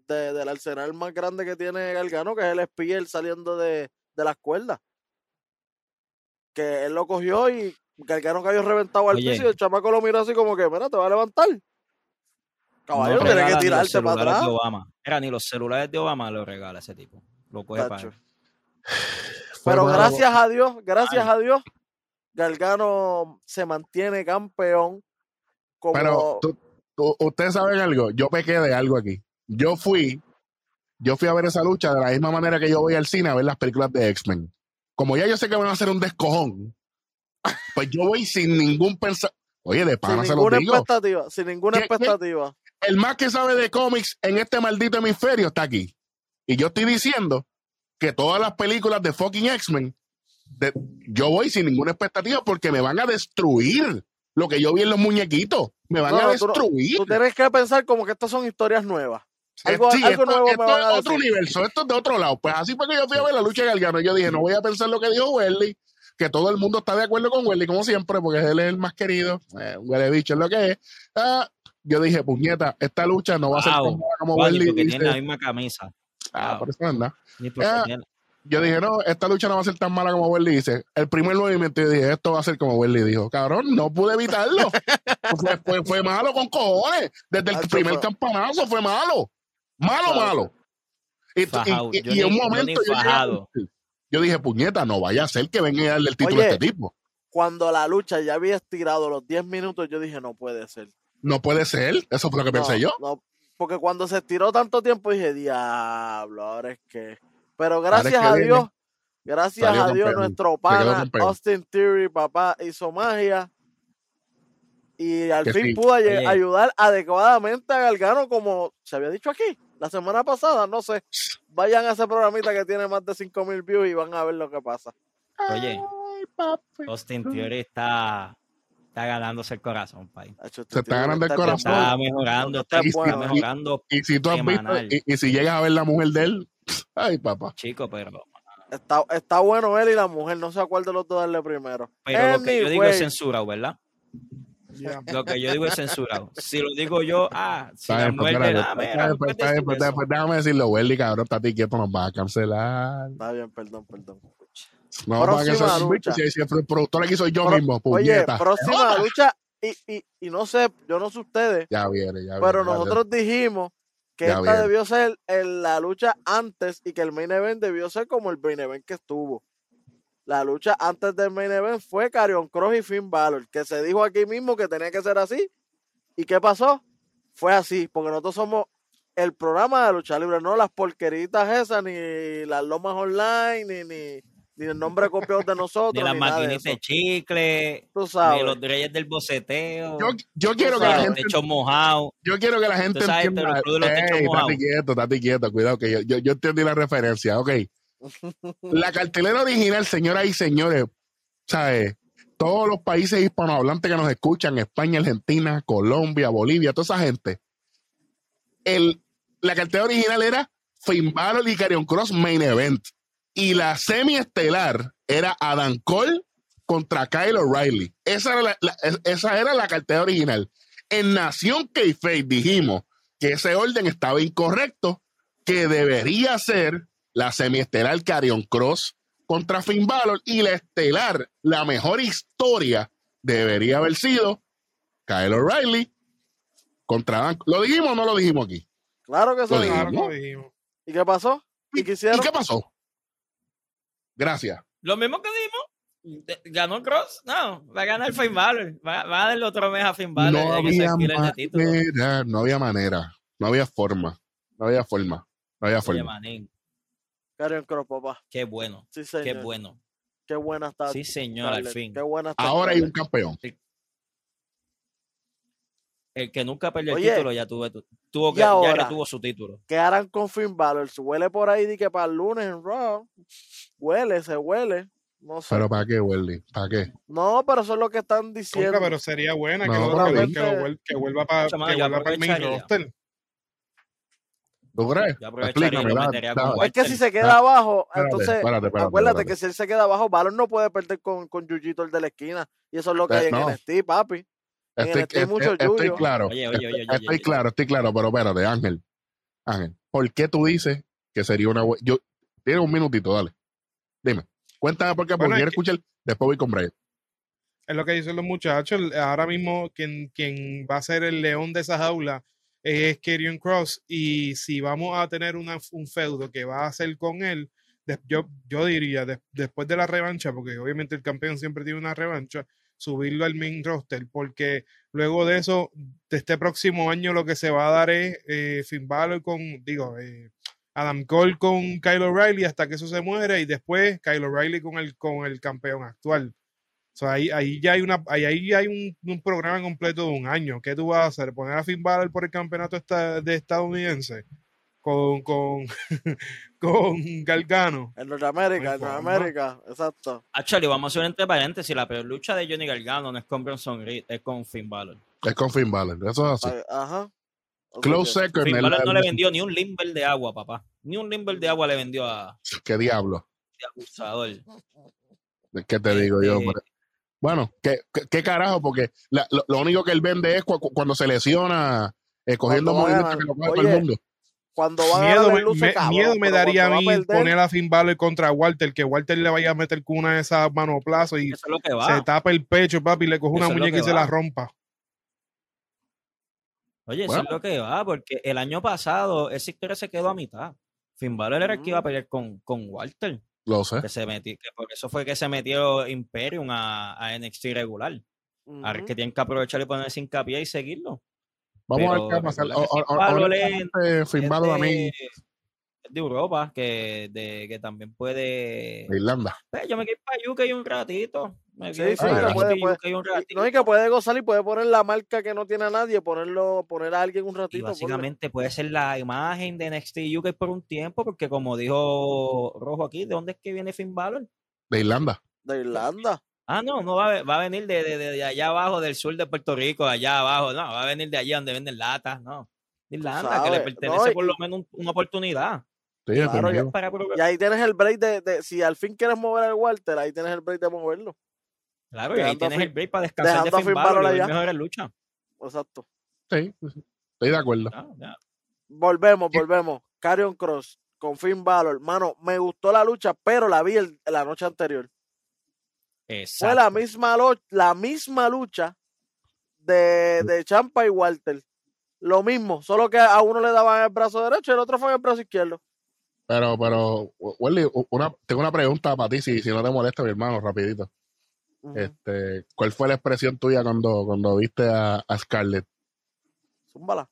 de- del arsenal más grande que tiene Gargano, que es el spear saliendo de, de las cuerdas. Que él lo cogió y Gargano cayó reventado al Oye. piso y el chamaco lo miró así como que, mira, te va a levantar. Caballo, No tienes regala que tirarte para atrás. de Obama. Era ni los celulares de Obama lo regala ese tipo. Lo coge para Tacho. fue Pero gracias a Dios, gracias Ay. a Dios, Gargano se mantiene campeón. Como Pero tú- tú- ustedes saben algo, yo pequé de algo aquí. Yo fui, yo fui a ver esa lucha de la misma manera que yo voy al cine a ver las películas de X-Men. Como ya yo sé que van a hacer un descojón, pues yo voy sin ningún pensar. Oye, de sin pana se ninguna digo. expectativa, sin ninguna ¿Qué- qué? expectativa. El más que sabe de cómics en este maldito hemisferio está aquí. Y yo estoy diciendo que todas las películas de fucking X-Men, yo voy sin ninguna expectativa porque me van a destruir lo que yo vi en los muñequitos. Me van No, a tú destruir. Tú tienes que pensar como que estas son historias nuevas. Algo, Sí, algo esto, nuevo esto me van a es otro decir. universo, esto es de otro lado. Pues así fue que yo fui a ver la lucha de Gargano. Yo dije, no voy a pensar lo que dijo Welly, que todo el mundo está de acuerdo con Welly, como siempre, porque él es el más querido. Eh, huele bicho es lo que es. Ah, yo dije, puñeta, esta lucha no va a ser Wow. tan mala como ni Welly porque dice. tiene la misma camisa. Ah, Wow. por eso anda. Ah, Yo dije, no, esta lucha no va a ser tan mala como Welly dice. El primer movimiento yo dije, esto va a ser como Welly dijo. Cabrón, no pude evitarlo. fue, fue, fue malo con cojones. Desde el primer campanazo fue malo. Malo, malo. Y, y- Fajado. y- Yo y en un momento yo, fajado. dije, puñeta, no vaya a ser que venga a darle el título Oye. a este tipo. Cuando la lucha ya había estirado los 10 minutos, yo dije, no puede ser. No puede ser. Eso fue lo que pensé yo. no, porque cuando se estiró tanto tiempo dije, diablo, ahora es que. Pero es gracias que a viene. Dios, gracias Salió a Dios, nuestro pana. Austin Theory, papá, hizo magia. Y al Que fin sí. pudo Oye. ayudar adecuadamente a Gargano, como se había dicho aquí la semana pasada. No sé. Vayan a ese programita que tiene más de 5000 views y van a ver lo que pasa. Oye, Ay, papi. Austin Theory está, está ganándose el corazón, este Se está ganando el corazón. Está mejorando, Está bueno. mejorando, Y si tú has visto, y, y si llegas a ver la mujer de él, ay, papá. chico, pero, Está, está bueno él y la mujer. No sé a cuál de los dos darle primero. pero lo que yo digo es censurado, ¿verdad? Lo que yo digo es censurado. Si lo digo yo, ah, si la pues, de espérate, ah, pues, mira, pues, ¿por qué está bien, pues, decir pues, eso? déjame decirlo, Welly, cabrón, está aquí quieto, nos va a cancelar. Está bien, perdón, perdón. No va a Próxima cancelar. lucha. Si, si el productor aquí soy yo Pro- mismo, Oye, puñeta. próxima lucha. Y, y, y no sé, yo no sé ustedes, Ya viene, ya viene. pero ya nosotros dijimos que Ya esta viene. debió ser el- la lucha antes y que el main event debió ser como el main event que estuvo. La lucha antes del main event fue Carion Cross y Finn Balor, que se dijo aquí mismo que tenía que ser así. ¿Y qué pasó? Fue así, porque nosotros somos el programa de lucha libre, no las porqueritas esas, ni las lomas online, ni, ni, ni el nombre copiado de nosotros. Ni las maquinitas de chicle, Tú ni los reyes del boceteo, Yo, yo quiero que sabes, la gente, techos mojados. yo quiero que la gente Tú sabes, entienda. los de los techos Ey, mojados. estate quieto, estate quieto, cuidado, que yo, yo, yo entendí la referencia, ok. La cartelera original, señoras y señores, ¿sabes? Todos los países hispanohablantes que nos escuchan, España, Argentina, Colombia, Bolivia, toda esa gente. El, la cartelera original era Finn Balor y Karrion Cross Main Event. Y la semi-estelar era Adam Cole contra Kyle O'Reilly. Esa era la, la- es- esa era la cartelera original. En Nación Kayfabe dijimos que ese orden estaba incorrecto, que debería ser la semiestelar Carion Cross contra Finn Balor y la estelar, la mejor historia debería haber sido Kyle O'Reilly contra Dan. ¿Lo dijimos o no lo dijimos aquí? Claro que Lo sí. dijimos. Claro que lo dijimos. ¿Y qué pasó? ¿Y qué hicieron? ¿Y qué pasó? Gracias. Lo mismo que dimos. de- ¿Ganó Cross? No, va a ganar Finn Balor. Va, va a darle otro mes a Finn Balor No había manera, no había manera, no había forma, no había forma, no había Oye, forma. manín, Karrion Cross, papá. qué bueno, Sí, señor. qué bueno. Qué buena está. Sí, señor, al fin. Qué buena está. Ahora hay un campeón. El que nunca perdió Oye, el título ya tuvo, que, ya ahora, retuvo su título. ¿Qué harán con Finn Balor? Se huele por ahí de que para el lunes en Raw. Huele, se huele. No sé. Pero ¿para qué, Welly? ¿Para qué? no, pero eso es lo que están diciendo. Contra, pero sería buena que, lo, que, lo- que lo vuel- que vuelva para el main roster. ¿Tú crees? Yo aprovecharía y lo metería Es que si se queda abajo, Espérate, entonces espérate, espérate, acuérdate espérate. que si él se queda abajo, Balor no puede perder con, con Yuyito el de la esquina. Y eso es lo que Eh, hay en no. NXT, papi. En Estoy, NXT hay mucho estoy- yuyo. claro. Oye, oye, oye, oye, estoy oye. claro, estoy claro, pero espérate, Ángel. Ángel, ¿por qué tú dices que sería una buena... Yo, tienes un minutito, dale. Dime. Cuéntame por qué, porque Bueno, es quiero escuchar, después voy con Brian. Es lo que dicen los muchachos. el- Ahora mismo quien, quien va a ser el león de esa jaula es Karrion Cross. Y si vamos a tener una- un feudo que va a hacer con él, yo, yo diría des- después de la revancha, porque obviamente el campeón siempre tiene una revancha, subirlo al main roster, porque luego de eso, de este próximo año lo que se va a dar es eh, Finn Balor con, digo, eh, Adam Cole con Kyle O'Reilly hasta que eso se muere y después Kyle O'Reilly con el, con el campeón actual. O sea, ahí, ahí ya hay una, ahí, ahí hay un, un programa completo de un año. ¿Qué tú vas a hacer? ¿Poner a Finn Balor por el campeonato esta- de estadounidense? Con, con, con Galgano. En Norteamérica, en forma. Norteamérica, exacto. Actually, vamos a hacer un entre paréntesis. La peor lucha de Johnny Gargano no es con Bronson Reed, es con Finn Balor. Es con Finn Balor, eso es así. Ah, Ajá. Close second. Finn Balor no le vendió ni un limber de agua, papá. Ni un limber de agua le vendió a ¿Qué diablo? a abusador. ¿Qué te digo yo? Este, hombre? Bueno, ¿qué, qué, qué carajo? Porque la- lo, lo único que él vende es cu- cu- cuando se lesiona, eh, cogiendo a movimientos que lo coge todo el mundo. Cuando va a Miedo ganar me, luce, me- cabrón, miedo me daría a mí perder, poner a Finn Balor contra Walter, que Walter le vaya a meter con una de esas manoplazos y Eso es lo que se tapa el pecho, papi, y le coge una Eso muñeca y se la rompa. Oye, eso Bueno. es lo que va, porque el año pasado esa historia se quedó a mitad. Finn Balor era el que iba a pelear con, con Walter. Lo sé. Que se metió, que por eso fue que se metió Imperium a, a NXT regular. Ahora es Ujú. que tienen que aprovechar y ponerse hincapié y seguirlo. Vamos a ver qué va a pasar. recuerda que O- o- Finn Balor es- honestamente, Finn es Balor a mí de, Europa, que, de, que también puede. de Irlanda. Pues, yo me quedé para UK un ratito. Me Sí, sí, puede- Y- ratito. No, y que puede gozar y puede poner la marca que no tiene a nadie, ponerlo, poner a alguien un Y ratito. ponle. básicamente puede ser la imagen de NXT UK por un tiempo, porque como dijo Rojo aquí, ¿de dónde es que viene Finn Balor? De Irlanda. De Irlanda. Ah, no, no va a, va a venir de, de- de allá abajo, del sur de Puerto Rico, allá abajo, no, va a venir de allá donde venden latas, no. De Irlanda, que le pertenece no, y- por lo menos un- una oportunidad. Sí, Claro. Para Y ahí tienes el break de, de- si al fin quieres mover al Walter, ahí tienes el break de moverlo. Claro, y ahí tienes el break para descansar de Finn Balor y mejores luchas. Exacto. Sí, estoy de acuerdo. Ah. Volvemos, volvemos. Carrion Cross con Finn Balor. Mano, me gustó la lucha, pero la vi el- la noche anterior. Fue Exacto. la misma, lo- la misma lucha de, de Champa y Walter. Lo mismo, solo que a uno le daban el brazo derecho y el otro fue en el brazo izquierdo. Pero, pero, Welly, una, tengo una pregunta para ti, si, si no te molesta, mi hermano, rapidito. Ujú. Este, ¿Cuál fue la expresión tuya cuando, cuando viste a, a Scarlett? Zúmbala.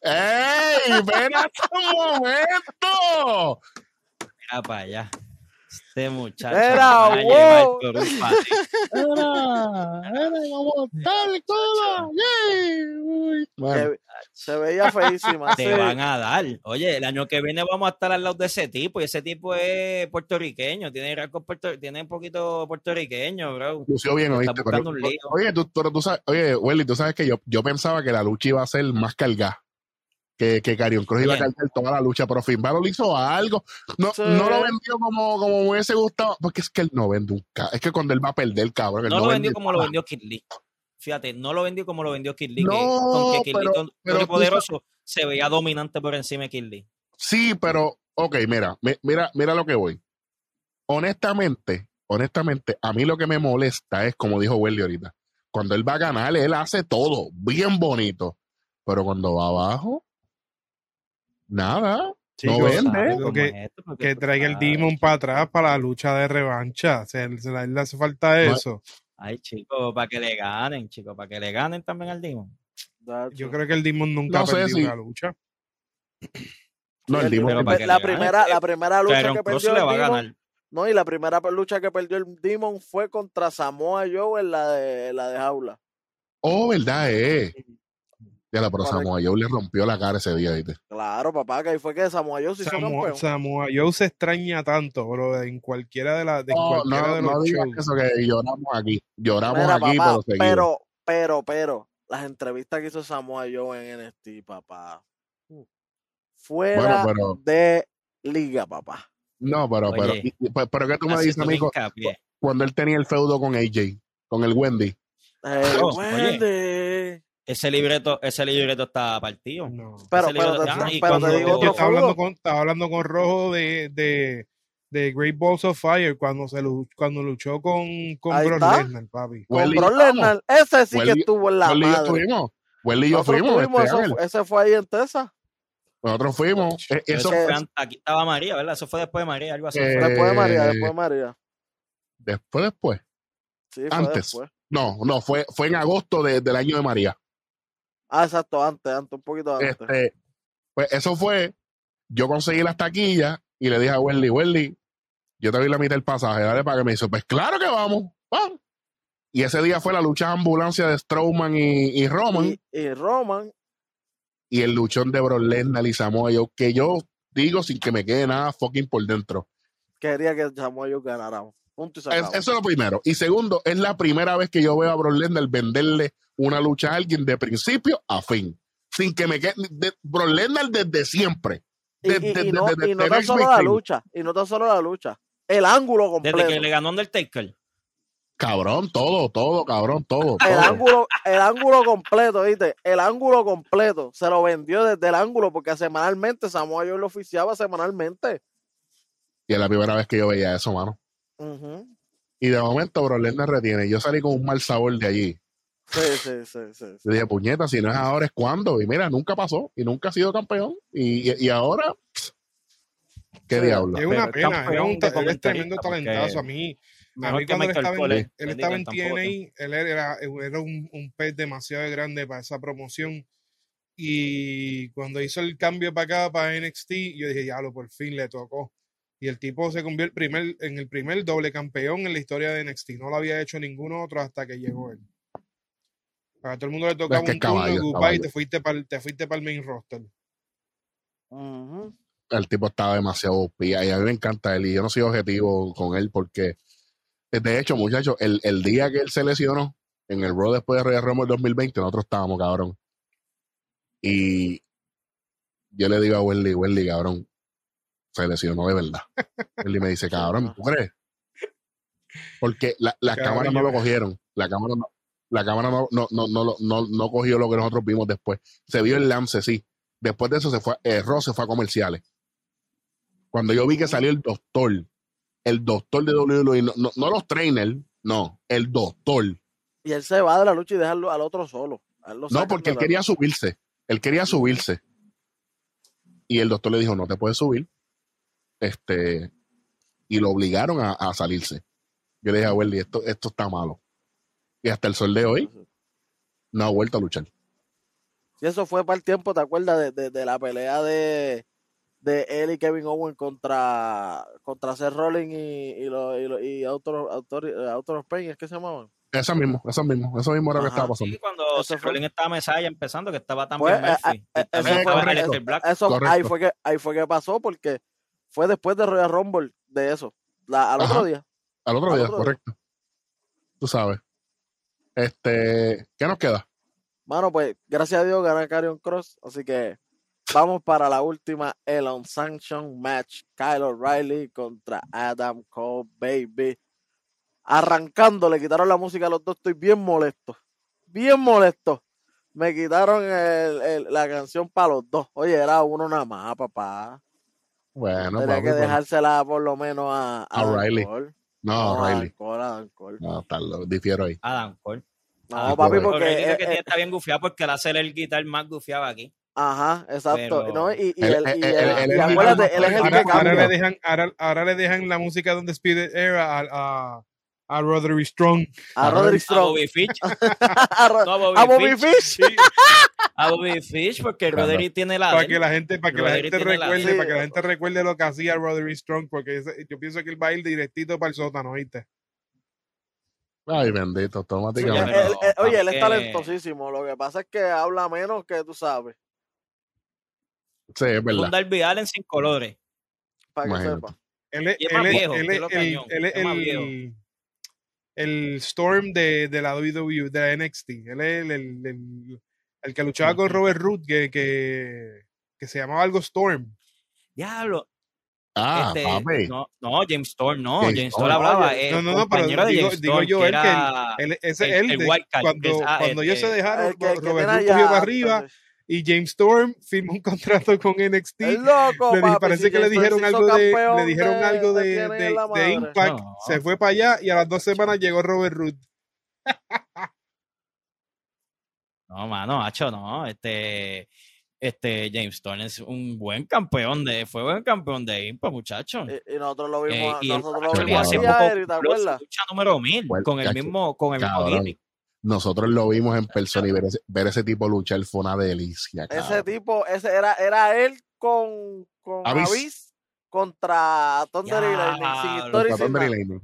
¡Ey! ¡Espérate un momento! Mira para allá. Este muchacho. Era, wow. ¡Era! ¡Era como tal cola! Se, se veía feísima. Te sí. van a dar. Oye, el año que viene vamos a estar al lado de ese tipo y ese tipo es puertorriqueño, tiene rasgos puerto- tiene un poquito puertorriqueño, bro. lució bien, oíste. Pero, buscando un lío. oye, tú, pero tú sabes, oye, Welly, tú sabes que yo, yo pensaba que la lucha iba a ser más cargada. Que, que Carion Cruz iba a cargar toda la lucha, pero Finn Balor hizo algo. No, Sí. no lo vendió como, como me hubiese gustado, porque es que él no vende un Es que cuando él va a perder, cabrón. él No lo vendió como lo vendió Kid Lee. Fíjate, no lo vendió como lo vendió Kid Lee. que, No, con que Kid Lee, pero- tú Poderoso se veía dominante por encima de Kid Lee. Sí, pero, ok, mira, mi- mira, mira lo que voy. Honestamente, honestamente, a mí lo que me molesta es, como dijo Welly ahorita, cuando él va a ganar, él hace todo bien bonito, pero cuando va abajo, nada. No Chicos, vende. ¿Sabes Lo cómo que- esto? Traiga el. Demon para atrás para la lucha de revancha. Se le, hace falta No, eso. Ay, chicos, para que le ganen, chicos, para que le ganen también al Demon. Yo creo que el Demon nunca No ha sé perdido si- una lucha. No, el Demon. La, primera, la primera lucha que perdió le el va a ganar. no, y la primera lucha que perdió el Demon fue contra Samoa Joe en la de, en la de jaula. Oh, verdad, eh. Ya la pero. Samoa Joe le rompió la cara ese día, ¿viste? Claro, papá, que ahí fue que Samoa Joe se hizo campeón. Samoa Joe se extraña tanto, bro, en cualquiera de, las de No, cualquiera no, de no los digas shows. eso que lloramos aquí. Lloramos Mira, aquí, papá, pero pero, pero, pero, las entrevistas que hizo Samoa Joe en NXT, papá. Fuera Bueno, pero- de liga, papá. No, pero, pero, Oye, y- pues, pero ¿qué tú me dices, amigo? Cuando él tenía el feudo con AJ, con el Wendy. Eh, Oh, Wendy. Ese libreto, ese libreto está partido. No. Pero, pero, te- ah, pero te digo otro estaba hablando con, estaba hablando con Rojo de, de, de Great Balls of Fire cuando se cuando luchó con, con Brock está. Lesnar, papi. Con Brock estamos. Lesnar. Ese sí que Welly- estuvo en la yo madre. estuvimos. Welly y yo fuimos. tuvimos, este, eso ese fue ahí en Texas. Nosotros fuimos. Eh, Pero Eso eso que- fue antes- aquí estaba María, ¿verdad? Eso fue después de María, algo así. Eh. Después de María, después de María. después, después. Sí, fue antes. después. No, no, fue, fue en agosto de- del año de María. Ah, exacto, antes, antes, un poquito antes. Este, pues eso fue, yo conseguí las taquillas y le dije a Welly, Welly, yo te doy la mitad del pasaje, dale para que me dice, pues claro que vamos, vamos. Y ese día fue la lucha de ambulancia de Strowman y, y Roman y, Y, y Roman, el luchón de Brock Lesnar y Samoa Joe, que yo digo sin que me quede nada fucking por dentro. quería que Samoa Joe ganara. Punto y Es- eso es lo primero. Y segundo, es la primera vez que yo veo a Brock Lesnar venderle una lucha a alguien de principio a fin. Sin que me quede. De, Brock Lesnar desde siempre. Y, de- y- de- y no, de- de- y no tan solo la lucha, y no tan solo la lucha, el ángulo completo. Desde que le ganó Undertaker. Cabrón, todo, todo, cabrón, todo. El todo. ángulo, el ángulo completo, ¿viste? El ángulo completo se lo vendió desde el ángulo porque semanalmente Samoa Joe lo oficiaba semanalmente. Y es la primera vez que yo veía eso, mano. Y de momento, Brock Lesnar retiene. Yo salí con un mal sabor de allí. Sí, sí, sí, sí. sí. Yo dije, puñeta, si no es ahora, es cuándo. Y mira, nunca pasó. Y nunca ha sido campeón. Y, y, y ahora, ¿qué Sí, diablo? Es una Pero pena, era un él es comentarista, tremendo talentazo. A mí, a mí cuando él estaba, Cole, en, él bendito, estaba en TNA, tiene. él era, era un, un pez demasiado grande para esa promoción. Y cuando hizo el cambio para acá, para NXT, yo dije, ya lo por fin le tocó. Y el tipo se convirtió el primer, en el primer doble campeón en la historia de NXT. No lo había hecho ningún otro hasta que llegó él. A todo el mundo le tocaba que un es turno, caballo, caballo. y te fuiste para te fuiste para el main roster. Ujú. el tipo estaba demasiado pía y a mí me encanta él y yo no soy objetivo con él porque de hecho muchachos el, el día que él se lesionó en el Raw después de Royal Rumble 2020 nosotros estábamos cabrón y yo le digo a Welly Welly cabrón se lesionó de verdad Welly me dice cabrón ¿tú crees? porque la- las Cabrón, cámaras no lo cogieron la cámara no la cámara no, no, no, no, no, no cogió lo que nosotros vimos después se vio el lance sí después de eso se fue el Raw se fue a comerciales cuando yo vi que salió el doctor, el doctor de WWE, no, no, no los trainers, no, el doctor. Y él se va de la lucha y dejarlo al otro solo. No, porque él quería subirse, él quería subirse. Y el doctor le dijo, no te puedes subir. Este, y lo obligaron a, a salirse. Yo le dije a Welly, esto, esto está malo. Y hasta el sol de hoy no ha vuelto a luchar. Y eso fue para el tiempo, ¿te acuerdas de, de- de la pelea de, de él y Kevin Owen contra, contra Seth Rollins y, y, lo, y, lo- y Autor, Autor, Autor of Pain, ¿es que se llamaban? Eso mismo, eso mismo, eso mismo era lo que estaba pasando. Sí, cuando Eso Seth fue- Rollins estaba Mesaya empezando, que estaba Pues, también eh, Murphy. eh, y eso también fue- correcto. Black. Eso, ahí fue que ahí fue que pasó porque fue después de Royal Rumble de eso, la, al otro Ajá. día. Al otro Al día, otro día. correcto. Tú sabes. Este, ¿qué nos queda? Mano, pues gracias a Dios gana Carrion Cross, así que vamos para la última, el Unsanctioned Match, Kyle O'Reilly contra Adam Cole, baby. Arrancando, le quitaron la música a los dos, estoy bien molesto, bien molesto. Me quitaron el- el- la canción para los dos. Oye, era uno nada más, papá. Bueno, Tenía que dejársela por lo menos a, A O'Reilly. Cole. no, No, a Riley. Adam Cole, a Adam Cole. No, tal, lo difiero ahí. Adam Cole. No, Ah, papi, porque... O'Reilly eh, que eh, está bien gufiado porque él hace el guitar más gufiado aquí. Ajá, exacto. Pero- ¿no? Y, y él- él- él y el acuérdate, él es el ahora, que ahora le dejan, ahora, ahora le dejan la música donde Spirit Era a, a, a Roderick Strong. A a Roderick A Strong. Bobby Fitch. A, Ro- No, Bobby a Bobby Fish. Fish. A Bobby Fish porque Claro. Roderick tiene la. Para que la gente, para que la Roderick gente la- recuerde, para que la gente recuerde lo que hacía Roderick Strong, porque ese- yo pienso que él va a ir directito para el sótano, ¿viste? Ay, bendito, automáticamente. pero- él- él- oye, él es talentosísimo. Lo que pasa es que habla menos que tú sabes. Sí, es Un verdad. Darby Allen sin colores. Para que Imagínate. sepa. Él es, Y es él más es- viejo, él es él es es más el- el Storm de, de la WWE, de la NXT. Él es el, el- el- el que luchaba con Robert Root, que, que, que se llamaba algo Storm. Diablo. Ah, este, papi. no, no, James Storm, no. James James Storm. Storm hablaba. El no, no, no, pero compañero de digo- James digo Storm, yo, que él que el- era Él, ese el- él el de- cuando, que es, ah, cuando ellos se este, dejaron, El el Robert Root cogió para arriba y James Storm firmó un contrato con NXT. Es loco, Le papi, parece si que le dijeron algo de, le dijeron de- algo de de, de-. Impact, No. se fue para allá y a las dos semanas llegó Robert Root. No, mano, hacho, no. Este, este James Storm es un buen campeón de, fue buen campeón de Impa, muchacho. Y, y nosotros lo Eh, vimos, y el nosotros lo vimos hace poco lucha número mil Bueno, con el chacho, mismo, con el mismo cabrón. gimmick. Nosotros lo vimos en persona y ver ese, ver ese tipo luchar fue una delicia. Ese cabrón. tipo, ese era, era él con, con Abyss. Abyss contra Thunder y Lightning, sin historia y sin y.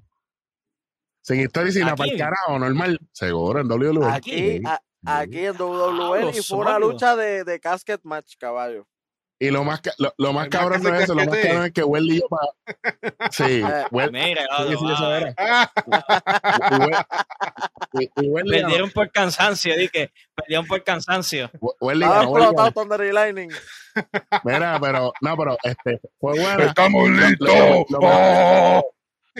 Sin historia y el carajo, normal. Seguro, en WWE. Aquí, a- aquí en WWE y fue una lucha de, de casket match, caballo. Y lo más, lo, lo más cabrón que no se es eso, lo más cabrón es que Welly iba para. Sí, Eh, Wel- Mira, sí, sí, eso era. Ah, Y y- y Welly ganó. perdieron por cansancio, dije, perdieron por cansancio. Welly Welly explotado. Thunder y Lightning. Mira, pero, no, pero este, fue. Estamos listos. lo- lo- Oh.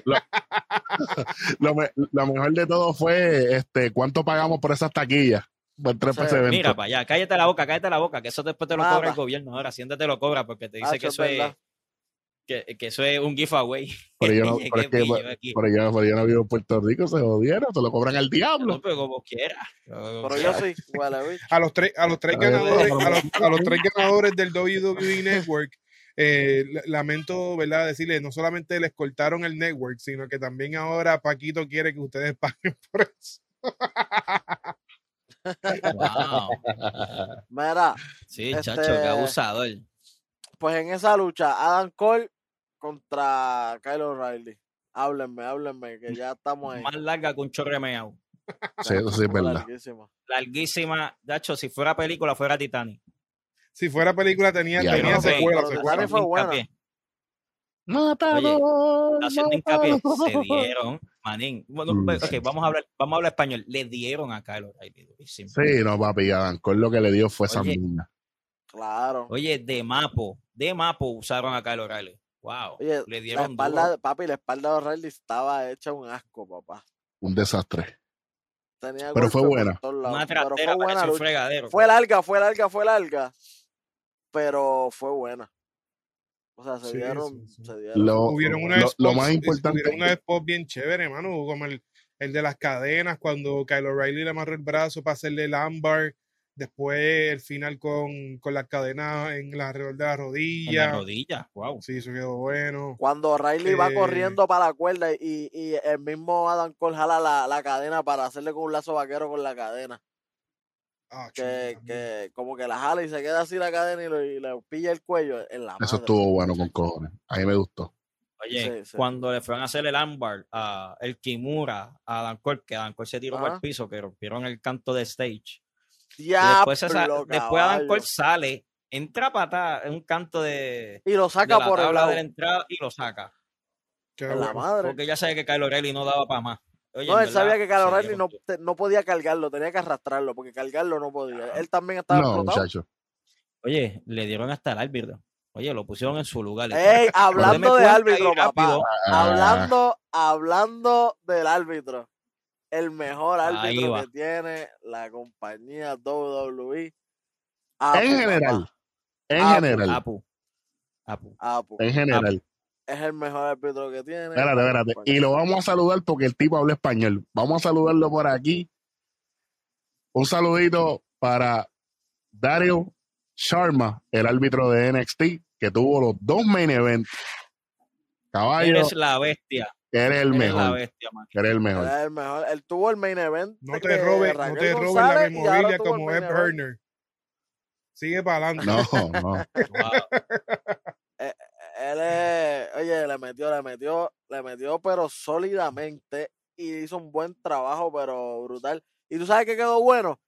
Lo, me- lo mejor de todo fue este cuánto pagamos por esas taquillas. Por tres evento. Mira, para allá, cállate la boca, cállate la boca, que eso después te lo cobra el gobierno. Ahora, siéntate lo cobra porque te dice que es eso es, que, que eso es un giveaway. Pero yo no, pero es que, pero aquí. yo, pero yo no vivo en Puerto Rico, se jodieron, se lo cobran al diablo. No, pero como quiera. Pero yo sí, huele bicho. a los tres, a los tres Ay, ganadores, pero- a los, a los tres ganadores del WWE Network, eh, la- lamento, ¿verdad? Decirles, no solamente les cortaron el network, sino que también ahora Paquito quiere que ustedes paguen por eso. Wow. Mira, Sí, Este- chacho, qué abusador. pues en esa lucha, Adam Cole contra Kyle O'Reilly. Háblenme, háblenme, que ya estamos ahí. Más larga que un chorremeado. Sí, eso sí es verdad. larguísima. Larguísima. Chacho, si fuera película, fuera Titanic. Si fuera película, tenía, Ya, tenía no, secuela, pero secuela. Fue buena. Hincapié. Mátalo, haciendo hincapié, se dieron, manín. Bueno, Mm. pues, ok, vamos a hablar, vamos a hablar español. Le dieron a Kyle O'Reilly, durísimo. Sí, no, papi, Adam Cole lo que le dio fue esa Oye. mierda. Claro. Oye, de Mapo, de Mapo usaron a Kyle O'Reilly. Wow. Oye, le la dieron espalda, duro. papi, la espalda de O'Reilly estaba hecha un asco, papá. Un desastre. Tenía Pero fue buena. Una Pero trastera fue buena parecía un lucha. fregadero. Fue larga, fue larga, fue larga. Pero fue buena. O sea, se Sí, dieron, sí, sí. se dieron. Lo, Hubieron lo- lo más importante hubieron unos spots bien chéveres, hermano, como el, el de las cadenas, cuando Kyle O'Reilly le amarró el brazo para hacerle el ámbar, después el final con, con las cadenas en la alrededor de la Con la rodilla. rodilla. Wow. Sí, eso quedó bueno. Cuando O'Reilly va Eh, corriendo para la cuerda y, y el mismo Adam Cole jala la, la cadena para hacerle con un lazo vaquero con la cadena. Ah, Que, chulo, que como que la jala y se queda así la cadena y, lo- y le pilla el cuello en la Eso madre. estuvo bueno con cojones. A mí me gustó. Oye, Sí, sí. cuando le fueron a hacer el ámbar a el Kimura, a Adam Cole, que Adam Cole se tiró por Ajá. el piso, que rompieron el canto de stage. Y Diablo, después, esa- después. Cole sale, entra para atrás en un canto de, Y lo de saca la por el lado. de la entrada y lo saca. Qué la madre. Porque ya sabe que Kyle O'Reilly no daba para más. Oye, No, él sabía que Kyle se O'Reilly dieron no, te- no podía cargarlo, tenía que arrastrarlo, porque cargarlo no podía. Él también estaba No, explotado. muchacho. Oye, le dieron hasta el árbitro. Oye, lo pusieron en su lugar. Ey, hablando Deme de cuenta árbitro, papá. Ah, Hablando, hablando del árbitro. El mejor árbitro que tiene la compañía WWE. en general. papá. En general. Apu. Apu. Apu. En general. Es el mejor árbitro que tiene. Espérate, espérate. compañía. Y lo vamos a saludar porque el tipo habla español. Vamos a saludarlo por aquí. Un saludito para Dario Sharma, el árbitro de NXT, que tuvo los dos main events. Caballo, Eres la bestia. eres el Eres la mejor. bestia. Eres el mejor. Era el mejor. Él tuvo el main event. No te robes, no te robes la memoria como Ed. Herner. Sigue para adelante. No, no. Wow. Oye, le metió, le metió, le metió, pero sólidamente y hizo un buen trabajo, pero brutal. Y tú sabes que quedó bueno,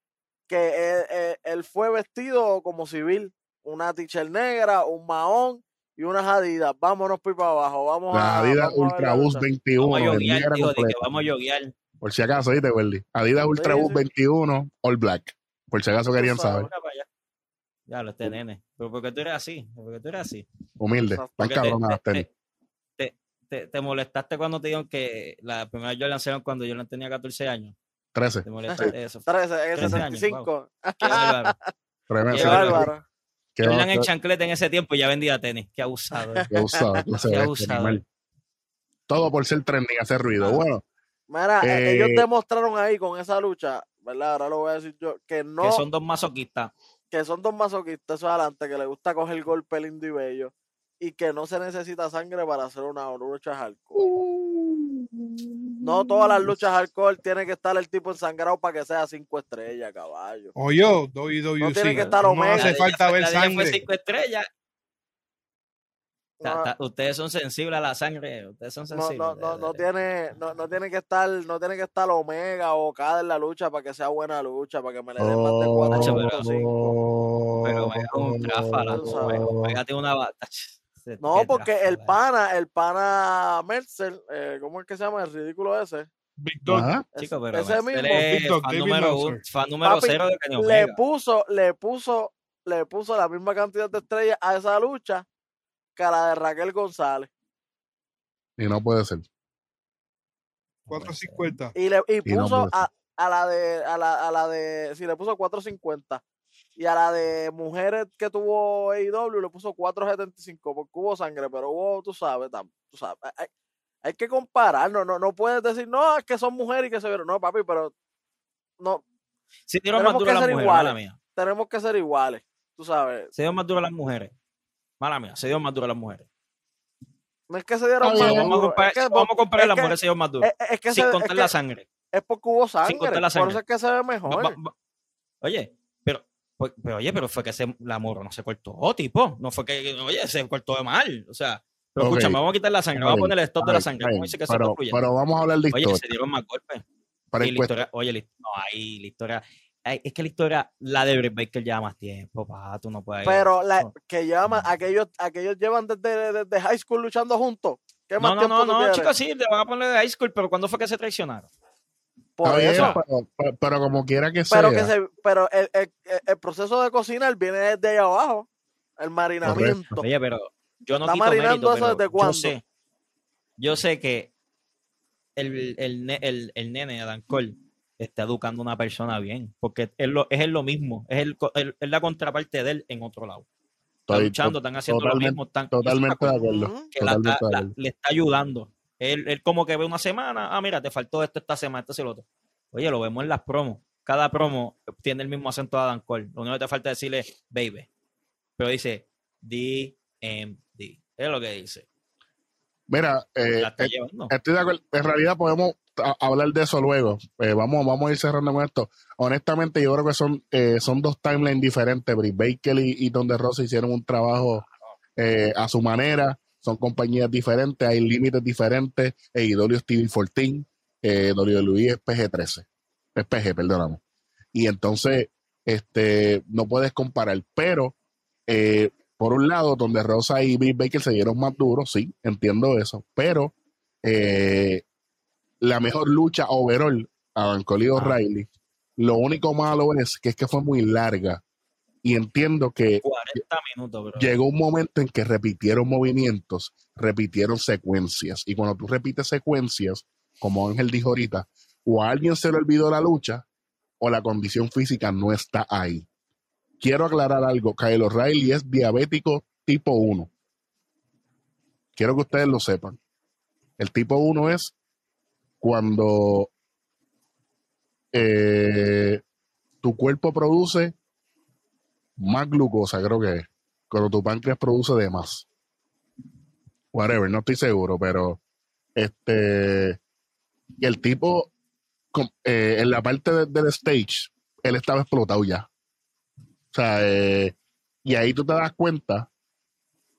que él, él- él fue vestido como civil, una t-shirt negra, un mahón y unas adidas. Vámonos por para abajo, vamos La a. Adidas vamos a ver Ultra la Boost lucha. 21. Vamos a yoguear, negra digo, de que completa. vamos a yoguear. Por si acaso, ¿viste, Welly? Adidas Ultra Sí, Boost sí. 21, All Black. Por si acaso querían saber. Ya lo este nene. Pero porque tú eres así, porque tú eres así. Humilde. Tan te, cabronas las te, tenis. te, te- te molestaste cuando te dijeron que la primera Jordan lanzaron cuando yo tenía 14 años. 13. Te molestaste eso. 13, en el 13 años, 75. Qué bárbaro. Tremendo. Qué Qué bárbaro. Qué bárbaro. en chancleta en ese tiempo y ya vendía tenis. Qué abusado. eh. Qué abusado, Qué de abusado. animal. Todo por ser trending, hacer ruido. Ah. Bueno, Mira, eh, Eh, ellos demostraron ahí con esa lucha, ¿verdad? Ahora lo voy a decir yo, que no, Que son dos masoquistas. que son dos masoquistas eso adelante, que les gusta coger golpe lindo y bello, y que no se necesita sangre para hacer una lucha hardcore. No todas las luchas hardcore tiene que estar el tipo ensangrado para que sea cinco estrellas, caballo. Oye, WWE. No tiene que estar no Omega. hace La falta ver sangre. cinco estrellas. Ta- ustedes son sensibles a la sangre. Ustedes son sensibles. no, no, no tiene, no, no tiene que estar, no tiene que estar Omega o cada en la lucha para que sea buena lucha, para que me le den más de cuatro pero-. Pero me da un tráfala. No, porque el pana, el pana Mercer, eh, ¿cómo es que se llama? El ridículo ese. Big Dog. Ajá. Ese- Chico, pero ese Mercer mismo. es fan número, un- fan número Papi, cero de Kenny le puso, le puso, le puso la misma cantidad de estrellas a esa lucha que a la de Raquel González. Y no puede ser. 450. Y le y Y no puso a, a la de, a la, a la de, sí, le puso 450. Y a la de mujeres que tuvo AEW le puso 475, porque hubo sangre, pero hubo, tú sabes, tam- tú sabes. Hay, hay que comparar, no, no, no puedes decir, no, es que son mujeres y que se vieron. No, papi, pero no, Si dieron más tenemos duro que las ser mujeres, iguales. mala mía. tenemos que ser iguales, tú sabes. Se dio más duro las mujeres. Mala mía, se dio más duro las mujeres. No es que se dieron más. Vamos a comparar, es que, vamos a comparar es las que- mujeres se dio más duro. es, es que sin se- es contar que- la sangre. es porque hubo sangre, contar la por sangre. eso es que se ve mejor. va- va- Oye, pues- pero oye, pero fue que se, la moro no se cortó, tipo. No fue que, oye, se cortó de mal. O sea, pero Ok. escúchame, vamos a quitar la sangre, vamos a poner el stop de la sangre. ¿Cómo dice que se pero, construye? pero vamos a hablar de Oye, historia. se dieron más golpes. Para la historia, oye, la- no, ahí la historia. ay, es que la historia, la de Britt Baker lleva más tiempo, pa, tú no puedes. Pero la, que llevan, aquellos, aquellos llevan desde, desde high school luchando juntos. ¿Qué más No, no, tiempo no, no, quieres? chicos, sí, le van a poner de high school, pero ¿cuándo fue que se traicionaron? Por Está eso. pero, pero- pero como quiera que Pero, sea. que se, pero el, el, el- proceso de cocinar viene desde ahí abajo. El marinamiento. Oye, pero yo no Está quito marinando mérito, eso desde yo cuándo. sé, yo sé que el, el, el, el nene Adam Cole está educando a una persona bien, porque es lo, es él lo mismo, es, el, co- el- es la contraparte de él en otro lado. Está Estoy luchando, están haciendo lo mismo, están, Totalmente de acuerdo. Que la- totalmente la- acuerdo. le está ayudando. Él, él como que ve una semana, ah, mira, te faltó esto esta semana, esto y lo otro. Oye, lo vemos en las promos. Cada promo tiene el mismo acento de Adam Cole. Lo único que te falta es decirle baby. Pero dice DMD. Es lo que dice. Mira, eh, eh, estoy de acuerdo. En realidad podemos hablar de eso luego. Eh, vamos, vamos a ir cerrando con esto. Honestamente, yo creo que son, eh, son dos timelines diferentes. Britt Baker y, y Don de Rosa hicieron un trabajo eh, a su manera. Son compañías diferentes, hay límites diferentes. AEW es TV14, eh, WWE es PG13. Es PG, perdóname. Y entonces, este, no puedes comparar. Pero, eh, por un lado, donde Rosa y Britt Baker se dieron más duros, sí, entiendo eso. Pero eh, la mejor lucha overall, y Ah. O'Reilly, lo único malo es que es que fue muy larga. Y entiendo que 40 minutos, bro. llegó un momento en que repitieron movimientos, repitieron secuencias. Y cuando tú repites secuencias, como Ángel dijo ahorita, o a alguien se le olvidó la lucha o la condición física no está ahí. Quiero aclarar algo, Kyle O'Reilly es diabético tipo 1. Quiero que ustedes lo sepan. El tipo 1 es cuando eh, tu cuerpo produce más glucosa, creo que es. Cuando tu páncreas produce de más. Whatever, no estoy seguro, pero este el tipo eh, en la parte de- del stage, él estaba explotado ya. O sea, eh, y ahí tú te das cuenta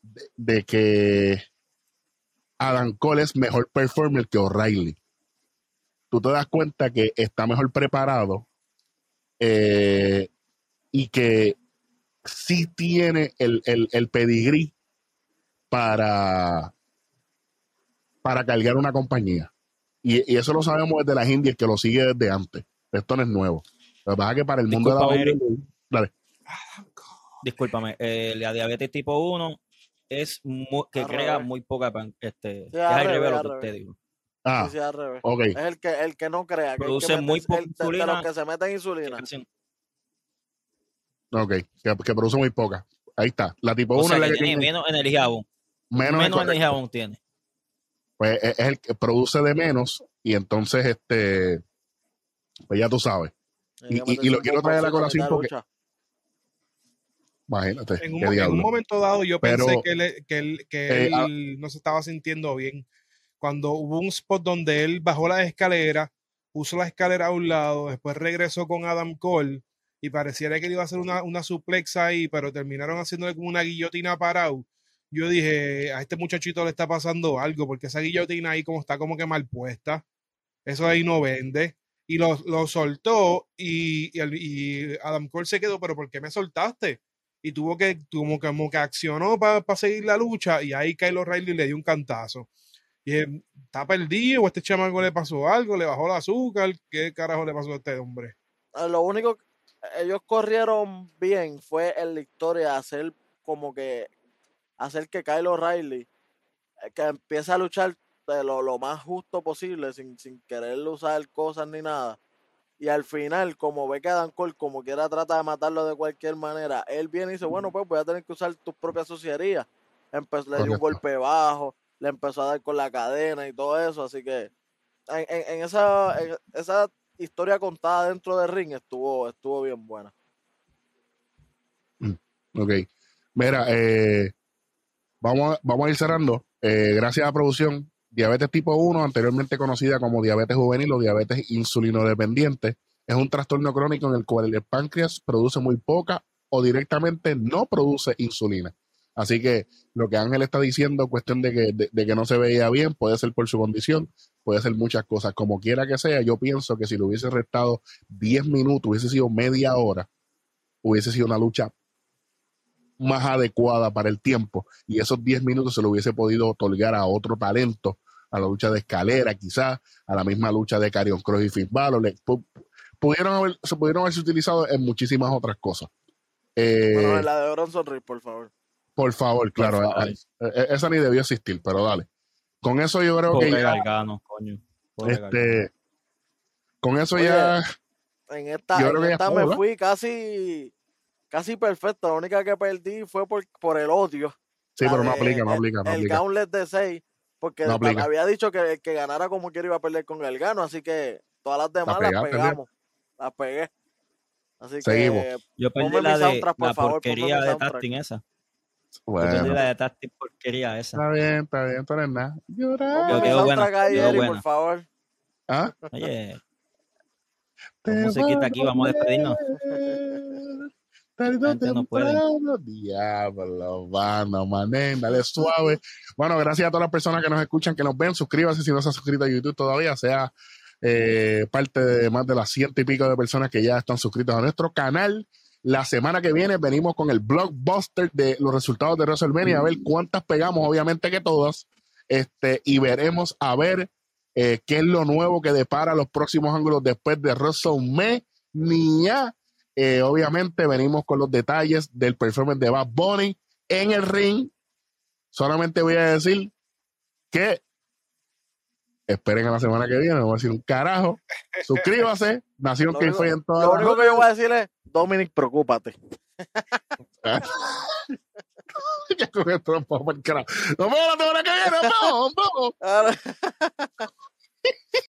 de, de que Adam Cole es mejor performer que O'Reilly. Tú te das cuenta que está mejor preparado eh, y que sí tiene el, el, el pedigrí para, para cargar una compañía. Y, y eso lo sabemos desde las indias, que lo sigue desde antes. Esto no es nuevo. Lo que pasa es que para el mundo de la WWE- Dale. Discúlpame, eh, la diabetes tipo 1 es mu- que crea revés. muy poca pan- este, Sí, es al revés lo que usted dijo. Ah, Sí, sí, al revés. ok. Es el que, el que no crea. Que el Produce que muy poca el- de- de, insulina. los que se meten insulina. Ok. Que, que produce muy poca. Ahí está. La tipo O 1 sea, es la que tiene tiene menos energía aún. menos, energía aún tiene. Pues es es el que produce de menos y entonces, este, pues ya tú sabes. Y- lo quiero traer a la colación porque-. Imagínate. En un, en momento dado yo Pero- pensé que, él, que, él, que Eh, él ah- no se estaba sintiendo bien. Cuando hubo un spot donde él bajó la escalera, puso la escalera a un lado, después regresó con Adam Cole y pareciera que él iba a hacer una, una suplex ahí, pero terminaron haciéndole como una guillotina parado. Yo dije, a este muchachito le está pasando algo, porque esa guillotina ahí como está como que mal puesta. Eso ahí no vende. Y lo, lo soltó y, y el- y Adam Cole se quedó, pero ¿por qué me soltaste? y tuvo que, como que, como que accionó para seguir la lucha y ahí Kyle O'Reilly le dio un cantazo. Y dije, está perdido, o a este chamaco le pasó algo, le bajó el azúcar, ¿qué carajo le pasó a este hombre? Eh, Lo único que ellos corrieron bien fue en la historia hacer como que hacer que Kyle O'Reilly eh, que empiece a luchar de lo, lo más justo posible sin, sin querer usar cosas ni nada. Y al final, como ve que Adam Cole como quiera trata de matarlo de cualquier manera, él viene y dice, bueno, pues voy a tener que usar tus propias sucierías. Empezó, le dio un golpe bajo, le empezó a dar con la cadena y todo eso, así que en, en- en esa, en esa historia contada dentro del ring estuvo, estuvo bien buena. Ok. Mira, eh, vamos, a, vamos a ir cerrando. Eh, gracias a producción, diabetes tipo 1, anteriormente conocida como diabetes juvenil o diabetes insulinodependiente, es un trastorno crónico en el cual el páncreas produce muy poca o directamente no produce insulina. Así que lo que Ángel está diciendo, cuestión de que, de que no se veía bien, puede ser por su condición, puede ser muchas cosas. Como quiera que sea, yo pienso que si lo hubiese restado 10 minutos, hubiese sido media hora, hubiese sido una lucha más adecuada para el tiempo y esos 10 minutos se lo hubiese podido otorgar a otro talento, a la lucha de escalera quizás, a la misma lucha de Carion Cross y Finn Balor, le- pudieron haber, se pudieron haberse utilizado en muchísimas otras cosas. Eh, Bueno, en la de Bronson Reed, por favor. por favor, claro, favor. eh, eh, esa ni debió existir, pero dale. Con eso yo creo que ya, Gargano, coño. Este, con eso Oye, ya, En esta, Yo en creo que ya esta me fui casi, casi perfecto. La única que perdí fue por, por el odio. sí, La pero no de- aplica, no el- aplica, no el aplica. gauntlet de 6, porque No aplica. había dicho que el que ganara como quiera iba a perder con el gano, así que todas las demás las pegamos. Las pegué. Así Seguimos. que Yo perdí la de soundtrack, por la favor, ponme porquería de. Tasting esa. Yo Bueno, la de porquería esa. está bien, está bien, eres nada. Llorar. Yo quedo quedó Eri, buena. por favor. ¿Ah? Oye, Te musiquita aquí, vamos a despedirnos. tarde o La gente no puede. temprano. Diablo, banda, manen, dale suave. Bueno, gracias a todas las personas que nos escuchan, que nos ven. Suscríbase si no se ha suscrito a YouTube todavía, sea eh, parte de más de las ciento y pico de personas que ya están suscritos a nuestro canal. La semana que viene venimos con el blockbuster de los resultados de WrestleMania, a ver cuántas pegamos, obviamente que todas, este, y veremos a ver eh, qué es lo nuevo que depara los próximos ángulos después de WrestleMania. Eh, obviamente venimos con los detalles del performance de Bad Bunny en el ring. Solamente voy a decir que esperen a la semana que viene, no voy a decir un carajo. Suscríbase, Nación que fue en todas lo único que yo voy a decir es, Dominic, preocúpate. Ya con esto nos vamos pa'l carajo. Nos vemos la semana que viene, vemos. Ahora-